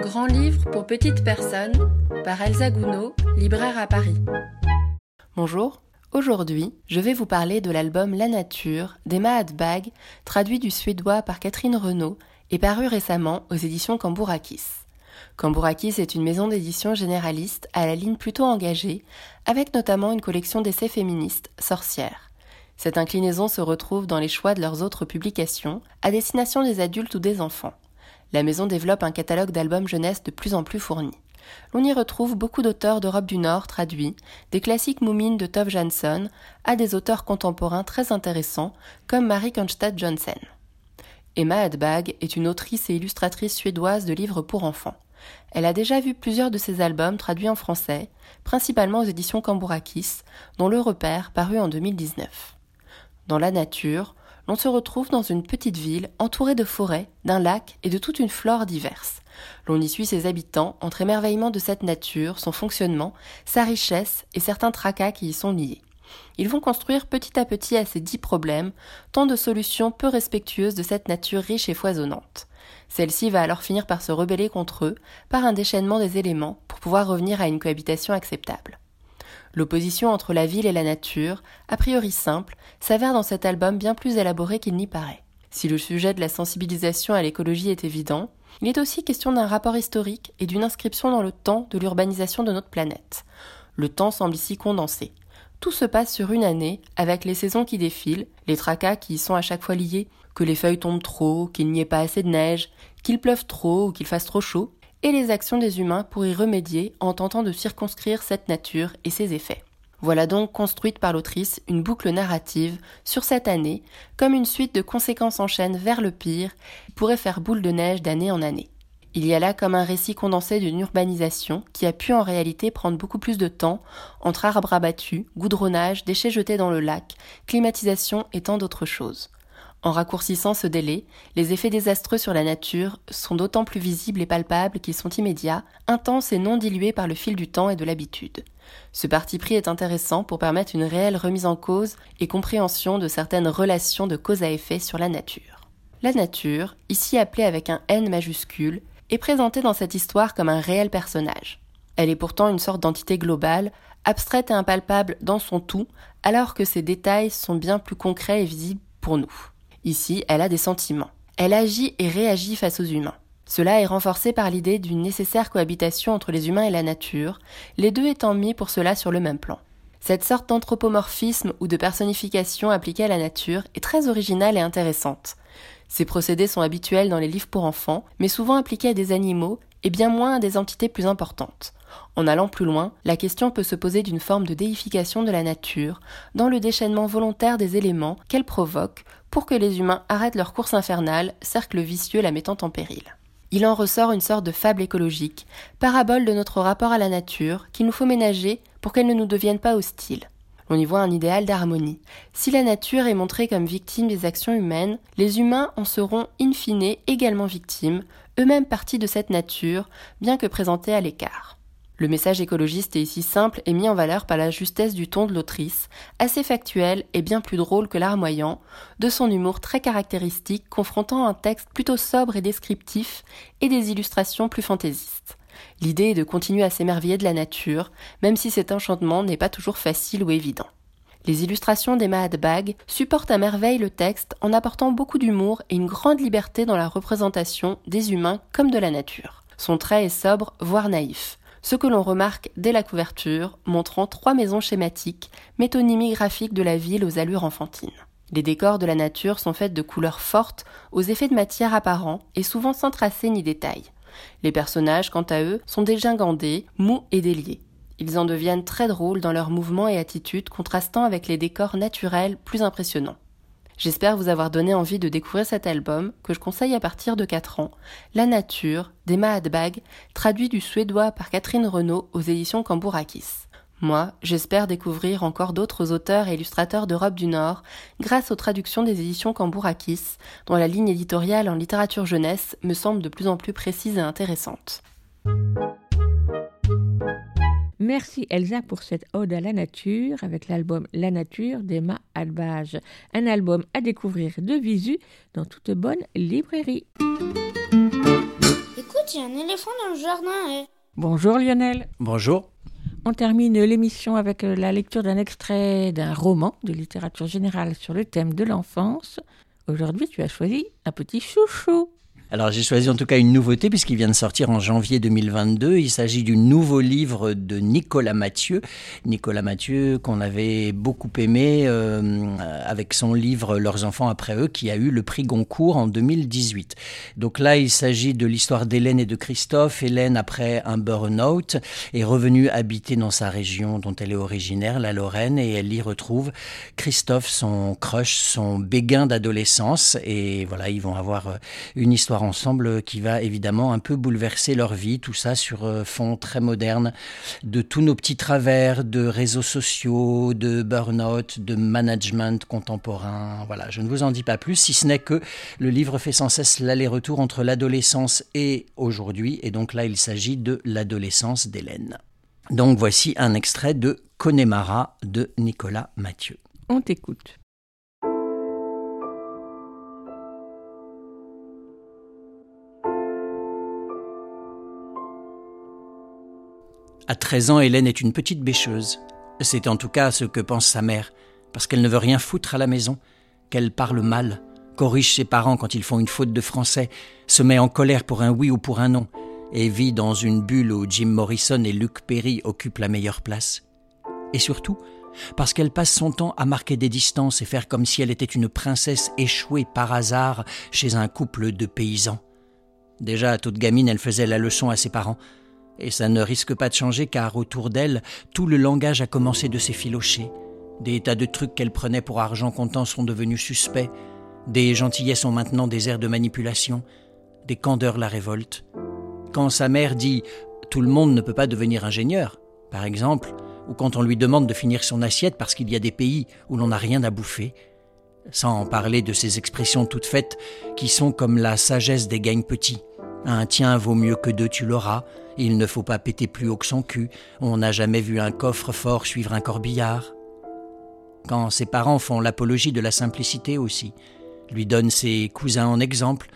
Grand livre pour petites personnes par Elsa Gounod, libraire à Paris. Bonjour, aujourd'hui je vais vous parler de l'album La Nature d'Emma Hadbag, traduit du suédois par Catherine Renaud et paru récemment aux éditions Cambourakis. Cambourakis est une maison d'édition généraliste à la ligne plutôt engagée, avec notamment une collection d'essais féministes, Sorcières. Cette inclinaison se retrouve dans les choix de leurs autres publications, à destination des adultes ou des enfants. La maison développe un catalogue d'albums jeunesse de plus en plus fourni. On y retrouve beaucoup d'auteurs d'Europe du Nord traduits, des classiques moumines de Tove Jansson à des auteurs contemporains très intéressants comme Marie Konstad Johnson. Emma Hadbag est une autrice et illustratrice suédoise de livres pour enfants. Elle a déjà vu plusieurs de ses albums traduits en français, principalement aux éditions Cambourakis, dont Le Repère paru en 2019. Dans la nature, l'on se retrouve dans une petite ville entourée de forêts, d'un lac et de toute une flore diverse. L'on y suit ses habitants entre émerveillement de cette nature, son fonctionnement, sa richesse et certains tracas qui y sont liés. Ils vont construire petit à petit à ces dix problèmes tant de solutions peu respectueuses de cette nature riche et foisonnante. Celle-ci va alors finir par se rebeller contre eux par un déchaînement des éléments pour pouvoir revenir à une cohabitation acceptable. L'opposition entre la ville et la nature, a priori simple, s'avère dans cet album bien plus élaboré qu'il n'y paraît. Si le sujet de la sensibilisation à l'écologie est évident, il est aussi question d'un rapport historique et d'une inscription dans le temps de l'urbanisation de notre planète. Le temps semble ici condensé. Tout se passe sur une année, avec les saisons qui défilent, les tracas qui y sont à chaque fois liés, que les feuilles tombent trop, qu'il n'y ait pas assez de neige, qu'il pleuve trop ou qu'il fasse trop chaud, et les actions des humains pour y remédier en tentant de circonscrire cette nature et ses effets. Voilà donc construite par l'autrice une boucle narrative sur cette année, comme une suite de conséquences en chaîne vers le pire, pourrait faire boule de neige d'année en année. Il y a là comme un récit condensé d'une urbanisation qui a pu en réalité prendre beaucoup plus de temps entre arbres abattus, goudronnage, déchets jetés dans le lac, climatisation et tant d'autres choses. En raccourcissant ce délai, les effets désastreux sur la nature sont d'autant plus visibles et palpables qu'ils sont immédiats, intenses et non dilués par le fil du temps et de l'habitude. Ce parti pris est intéressant pour permettre une réelle remise en cause et compréhension de certaines relations de cause à effet sur la nature. La nature, ici appelée avec un N majuscule, est présentée dans cette histoire comme un réel personnage. Elle est pourtant une sorte d'entité globale, abstraite et impalpable dans son tout, alors que ses détails sont bien plus concrets et visibles pour nous. Ici, elle a des sentiments. Elle agit et réagit face aux humains. Cela est renforcé par l'idée d'une nécessaire cohabitation entre les humains et la nature, les deux étant mis pour cela sur le même plan. Cette sorte d'anthropomorphisme ou de personnification appliquée à la nature est très originale et intéressante. Ces procédés sont habituels dans les livres pour enfants, mais souvent appliqués à des animaux et bien moins à des entités plus importantes. En allant plus loin, la question peut se poser d'une forme de déification de la nature, dans le déchaînement volontaire des éléments qu'elle provoque pour que les humains arrêtent leur course infernale, cercle vicieux la mettant en péril. Il en ressort une sorte de fable écologique, parabole de notre rapport à la nature qu'il nous faut ménager pour qu'elle ne nous devienne pas hostile. On y voit un idéal d'harmonie. Si la nature est montrée comme victime des actions humaines, les humains en seront in fine également victimes, eux-mêmes partie de cette nature, bien que présentés à l'écart. Le message écologiste est ici simple et mis en valeur par la justesse du ton de l'autrice, assez factuel et bien plus drôle que larmoyant, de son humour très caractéristique confrontant un texte plutôt sobre et descriptif et des illustrations plus fantaisistes. L'idée est de continuer à s'émerveiller de la nature, même si cet enchantement n'est pas toujours facile ou évident. Les illustrations d'Emma Hadbag supportent à merveille le texte en apportant beaucoup d'humour et une grande liberté dans la représentation des humains comme de la nature. Son trait est sobre, voire naïf ce que l'on remarque dès la couverture, montrant trois maisons schématiques, métonymie graphique de la ville aux allures enfantines. Les décors de la nature sont faits de couleurs fortes, aux effets de matière apparents et souvent sans tracé ni détail. Les personnages, quant à eux, sont dégingandés, mous et déliés. Ils en deviennent très drôles dans leurs mouvements et attitudes contrastant avec les décors naturels plus impressionnants. J'espère vous avoir donné envie de découvrir cet album que je conseille à partir de 4 ans, La Nature d'Emma Hadbag, traduit du suédois par Catherine Renaud aux éditions Cambourakis. Moi, j'espère découvrir encore d'autres auteurs et illustrateurs d'Europe du Nord grâce aux traductions des éditions Cambourakis, dont la ligne éditoriale en littérature jeunesse me semble de plus en plus précise et intéressante. Merci Elsa pour cette ode à la nature avec l'album La nature d'Emma Albage. Un album à découvrir de visu dans toute bonne librairie. Écoute, il y a un éléphant dans le jardin. eh. Bonjour Lionel. Bonjour. On termine l'émission avec la lecture d'un extrait d'un roman de littérature générale sur le thème de l'enfance. Aujourd'hui, tu as choisi un petit chouchou. Alors j'ai choisi en tout cas une nouveauté puisqu'il vient de sortir en janvier 2022. Il s'agit du nouveau livre de Nicolas Mathieu. Nicolas Mathieu qu'on avait beaucoup aimé euh, avec son livre Leurs enfants après eux qui a eu le prix Goncourt en 2018. Donc là il s'agit de l'histoire d'Hélène et de Christophe. Hélène après un burn-out est revenue habiter dans sa région dont elle est originaire, la Lorraine, et elle y retrouve Christophe, son crush, son béguin d'adolescence. Et voilà, ils vont avoir euh, une histoire ensemble qui va évidemment un peu bouleverser leur vie, tout ça sur euh, fond très moderne de tous nos petits travers de réseaux sociaux, de burn-out, de management contemporain. Voilà, je ne vous en dis pas plus, si ce n'est que le livre fait sans cesse l'aller-retour entre l'adolescence et aujourd'hui, et donc là il s'agit de l'adolescence d'Hélène. Donc voici un extrait de Connemara de Nicolas Mathieu. On t'écoute. À 13 ans, Hélène est une petite bêcheuse. C'est en tout cas ce que pense sa mère, parce qu'elle ne veut rien foutre à la maison, qu'elle parle mal, corrige ses parents quand ils font une faute de français, se met en colère pour un oui ou pour un non, et vit dans une bulle où Jim Morrison et Luke Perry occupent la meilleure place. Et surtout, parce qu'elle passe son temps à marquer des distances et faire comme si elle était une princesse échouée par hasard chez un couple de paysans. Déjà, toute gamine, elle faisait la leçon à ses parents. Et ça ne risque pas de changer car autour d'elle, tout le langage a commencé de s'effilocher. Des tas de trucs qu'elle prenait pour argent comptant sont devenus suspects. Des gentillesses sont maintenant des airs de manipulation. Des candeurs la révoltent. Quand sa mère dit Tout le monde ne peut pas devenir ingénieur, par exemple, ou quand on lui demande de finir son assiette parce qu'il y a des pays où l'on n'a rien à bouffer, sans parler de ces expressions toutes faites qui sont comme la sagesse des gagnes petits. Un tien vaut mieux que deux, tu l'auras. Il ne faut pas péter plus haut que son cul. On n'a jamais vu un coffre fort suivre un corbillard. Quand ses parents font l'apologie de la simplicité aussi, lui donnent ses cousins en exemple,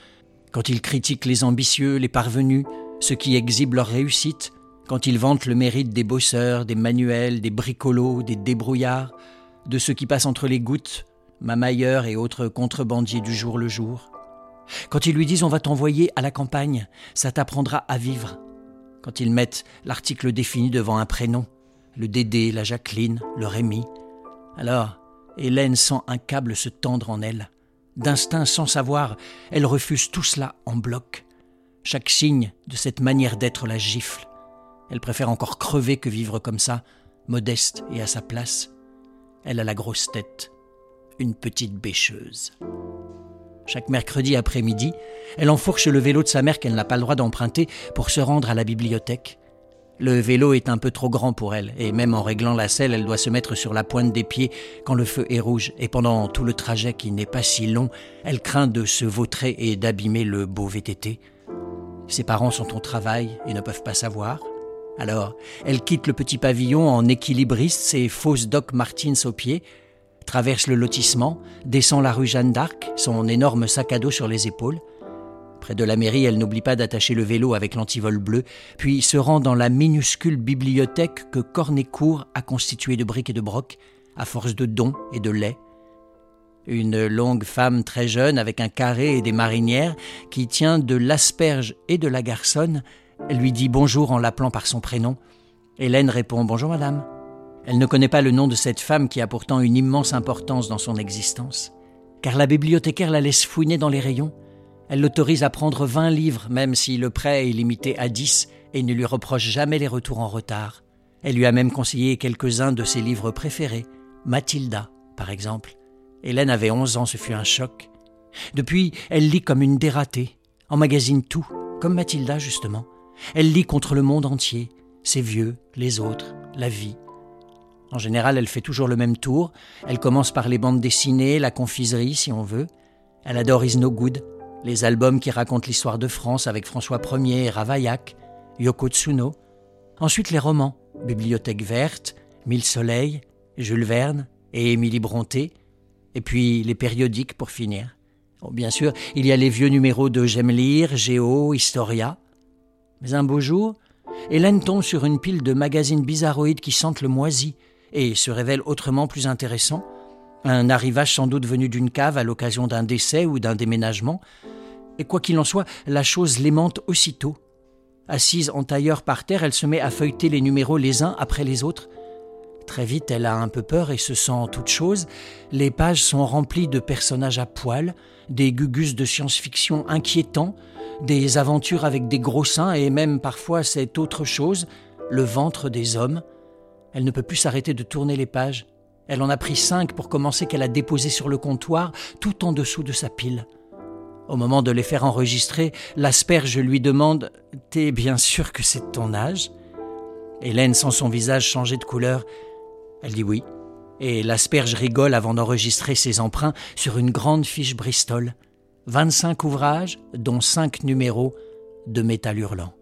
quand ils critiquent les ambitieux, les parvenus, ceux qui exhibent leur réussite, quand ils vantent le mérite des bosseurs, des manuels, des bricolos, des débrouillards, de ceux qui passent entre les gouttes, mamailleurs et autres contrebandiers du jour le jour. Quand ils lui disent on va t'envoyer à la campagne, ça t'apprendra à vivre. Quand ils mettent l'article défini devant un prénom, le Dédé, la Jacqueline, le Rémi. Alors, Hélène sent un câble se tendre en elle. D'instinct sans savoir, elle refuse tout cela en bloc. Chaque signe de cette manière d'être la gifle. Elle préfère encore crever que vivre comme ça, modeste et à sa place. Elle a la grosse tête, une petite bêcheuse. Chaque mercredi après-midi, elle enfourche le vélo de sa mère qu'elle n'a pas le droit d'emprunter pour se rendre à la bibliothèque. Le vélo est un peu trop grand pour elle, et même en réglant la selle, elle doit se mettre sur la pointe des pieds quand le feu est rouge, et pendant tout le trajet qui n'est pas si long, elle craint de se vautrer et d'abîmer le beau VTT. Ses parents sont au travail et ne peuvent pas savoir. Alors, elle quitte le petit pavillon en équilibriste, ses fausses Doc Martins aux pieds, traverse le lotissement, descend la rue Jeanne d'Arc, son énorme sac à dos sur les épaules. Près de la mairie, elle n'oublie pas d'attacher le vélo avec l'antivol bleu, puis se rend dans la minuscule bibliothèque que Cornécourt a constituée de briques et de brocs, à force de dons et de lait. Une longue femme très jeune, avec un carré et des marinières, qui tient de l'asperge et de la garçonne, lui dit bonjour en l'appelant par son prénom. Hélène répond Bonjour madame. Elle ne connaît pas le nom de cette femme qui a pourtant une immense importance dans son existence. Car la bibliothécaire la laisse fouiner dans les rayons. Elle l'autorise à prendre 20 livres, même si le prêt est limité à 10 et ne lui reproche jamais les retours en retard. Elle lui a même conseillé quelques-uns de ses livres préférés, Mathilda, par exemple. Hélène avait 11 ans, ce fut un choc. Depuis, elle lit comme une dératée, emmagasine tout, comme Mathilda justement. Elle lit contre le monde entier, ses vieux, les autres, la vie. En général, elle fait toujours le même tour. Elle commence par les bandes dessinées, la confiserie, si on veut. Elle adore Is No Good, les albums qui racontent l'histoire de France avec François Ier et Ravaillac, Yoko Tsuno. Ensuite, les romans, Bibliothèque verte, Mille soleils, Jules Verne et Émilie Bronté. Et puis les périodiques pour finir. Bon, bien sûr, il y a les vieux numéros de J'aime lire, Géo, Historia. Mais un beau jour, Hélène tombe sur une pile de magazines bizarroïdes qui sentent le moisi et se révèlent autrement plus intéressants. Un arrivage sans doute venu d'une cave à l'occasion d'un décès ou d'un déménagement. Et quoi qu'il en soit, la chose l'aimante aussitôt. Assise en tailleur par terre, elle se met à feuilleter les numéros les uns après les autres. Très vite, elle a un peu peur et se sent toute chose. Les pages sont remplies de personnages à poil, des gugus de science-fiction inquiétants, des aventures avec des gros seins et même parfois cette autre chose, le ventre des hommes. Elle ne peut plus s'arrêter de tourner les pages. Elle en a pris cinq pour commencer qu'elle a déposé sur le comptoir, tout en dessous de sa pile. Au moment de les faire enregistrer, l'asperge lui demande T'es bien sûr que c'est ton âge? Hélène sent son visage changer de couleur. Elle dit oui. Et l'asperge rigole avant d'enregistrer ses emprunts sur une grande fiche Bristol. 25 ouvrages, dont 5 numéros de métal hurlant.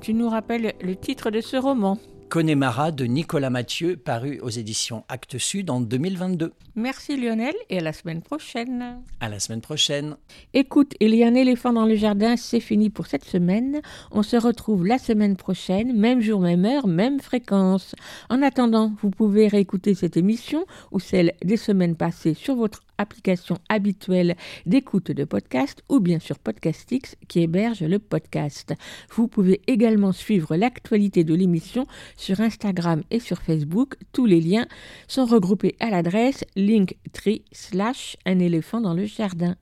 Tu nous rappelles le titre de ce roman Connemara de Nicolas Mathieu, paru aux éditions Actes Sud en 2022. Merci Lionel et à la semaine prochaine. À la semaine prochaine. Écoute, il y a un éléphant dans le jardin, c'est fini pour cette semaine. On se retrouve la semaine prochaine, même jour, même heure, même fréquence. En attendant, vous pouvez réécouter cette émission ou celle des semaines passées sur votre application habituelle d'écoute de podcast ou bien sur Podcastix qui héberge le podcast. Vous pouvez également suivre l'actualité de l'émission sur Instagram et sur Facebook. Tous les liens sont regroupés à l'adresse linktree slash un éléphant dans le jardin.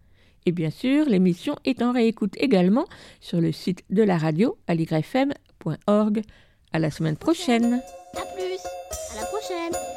Et bien sûr, l'émission est en réécoute également sur le site de la radio aligrefm.org. À la semaine prochaine. À plus, à la prochaine.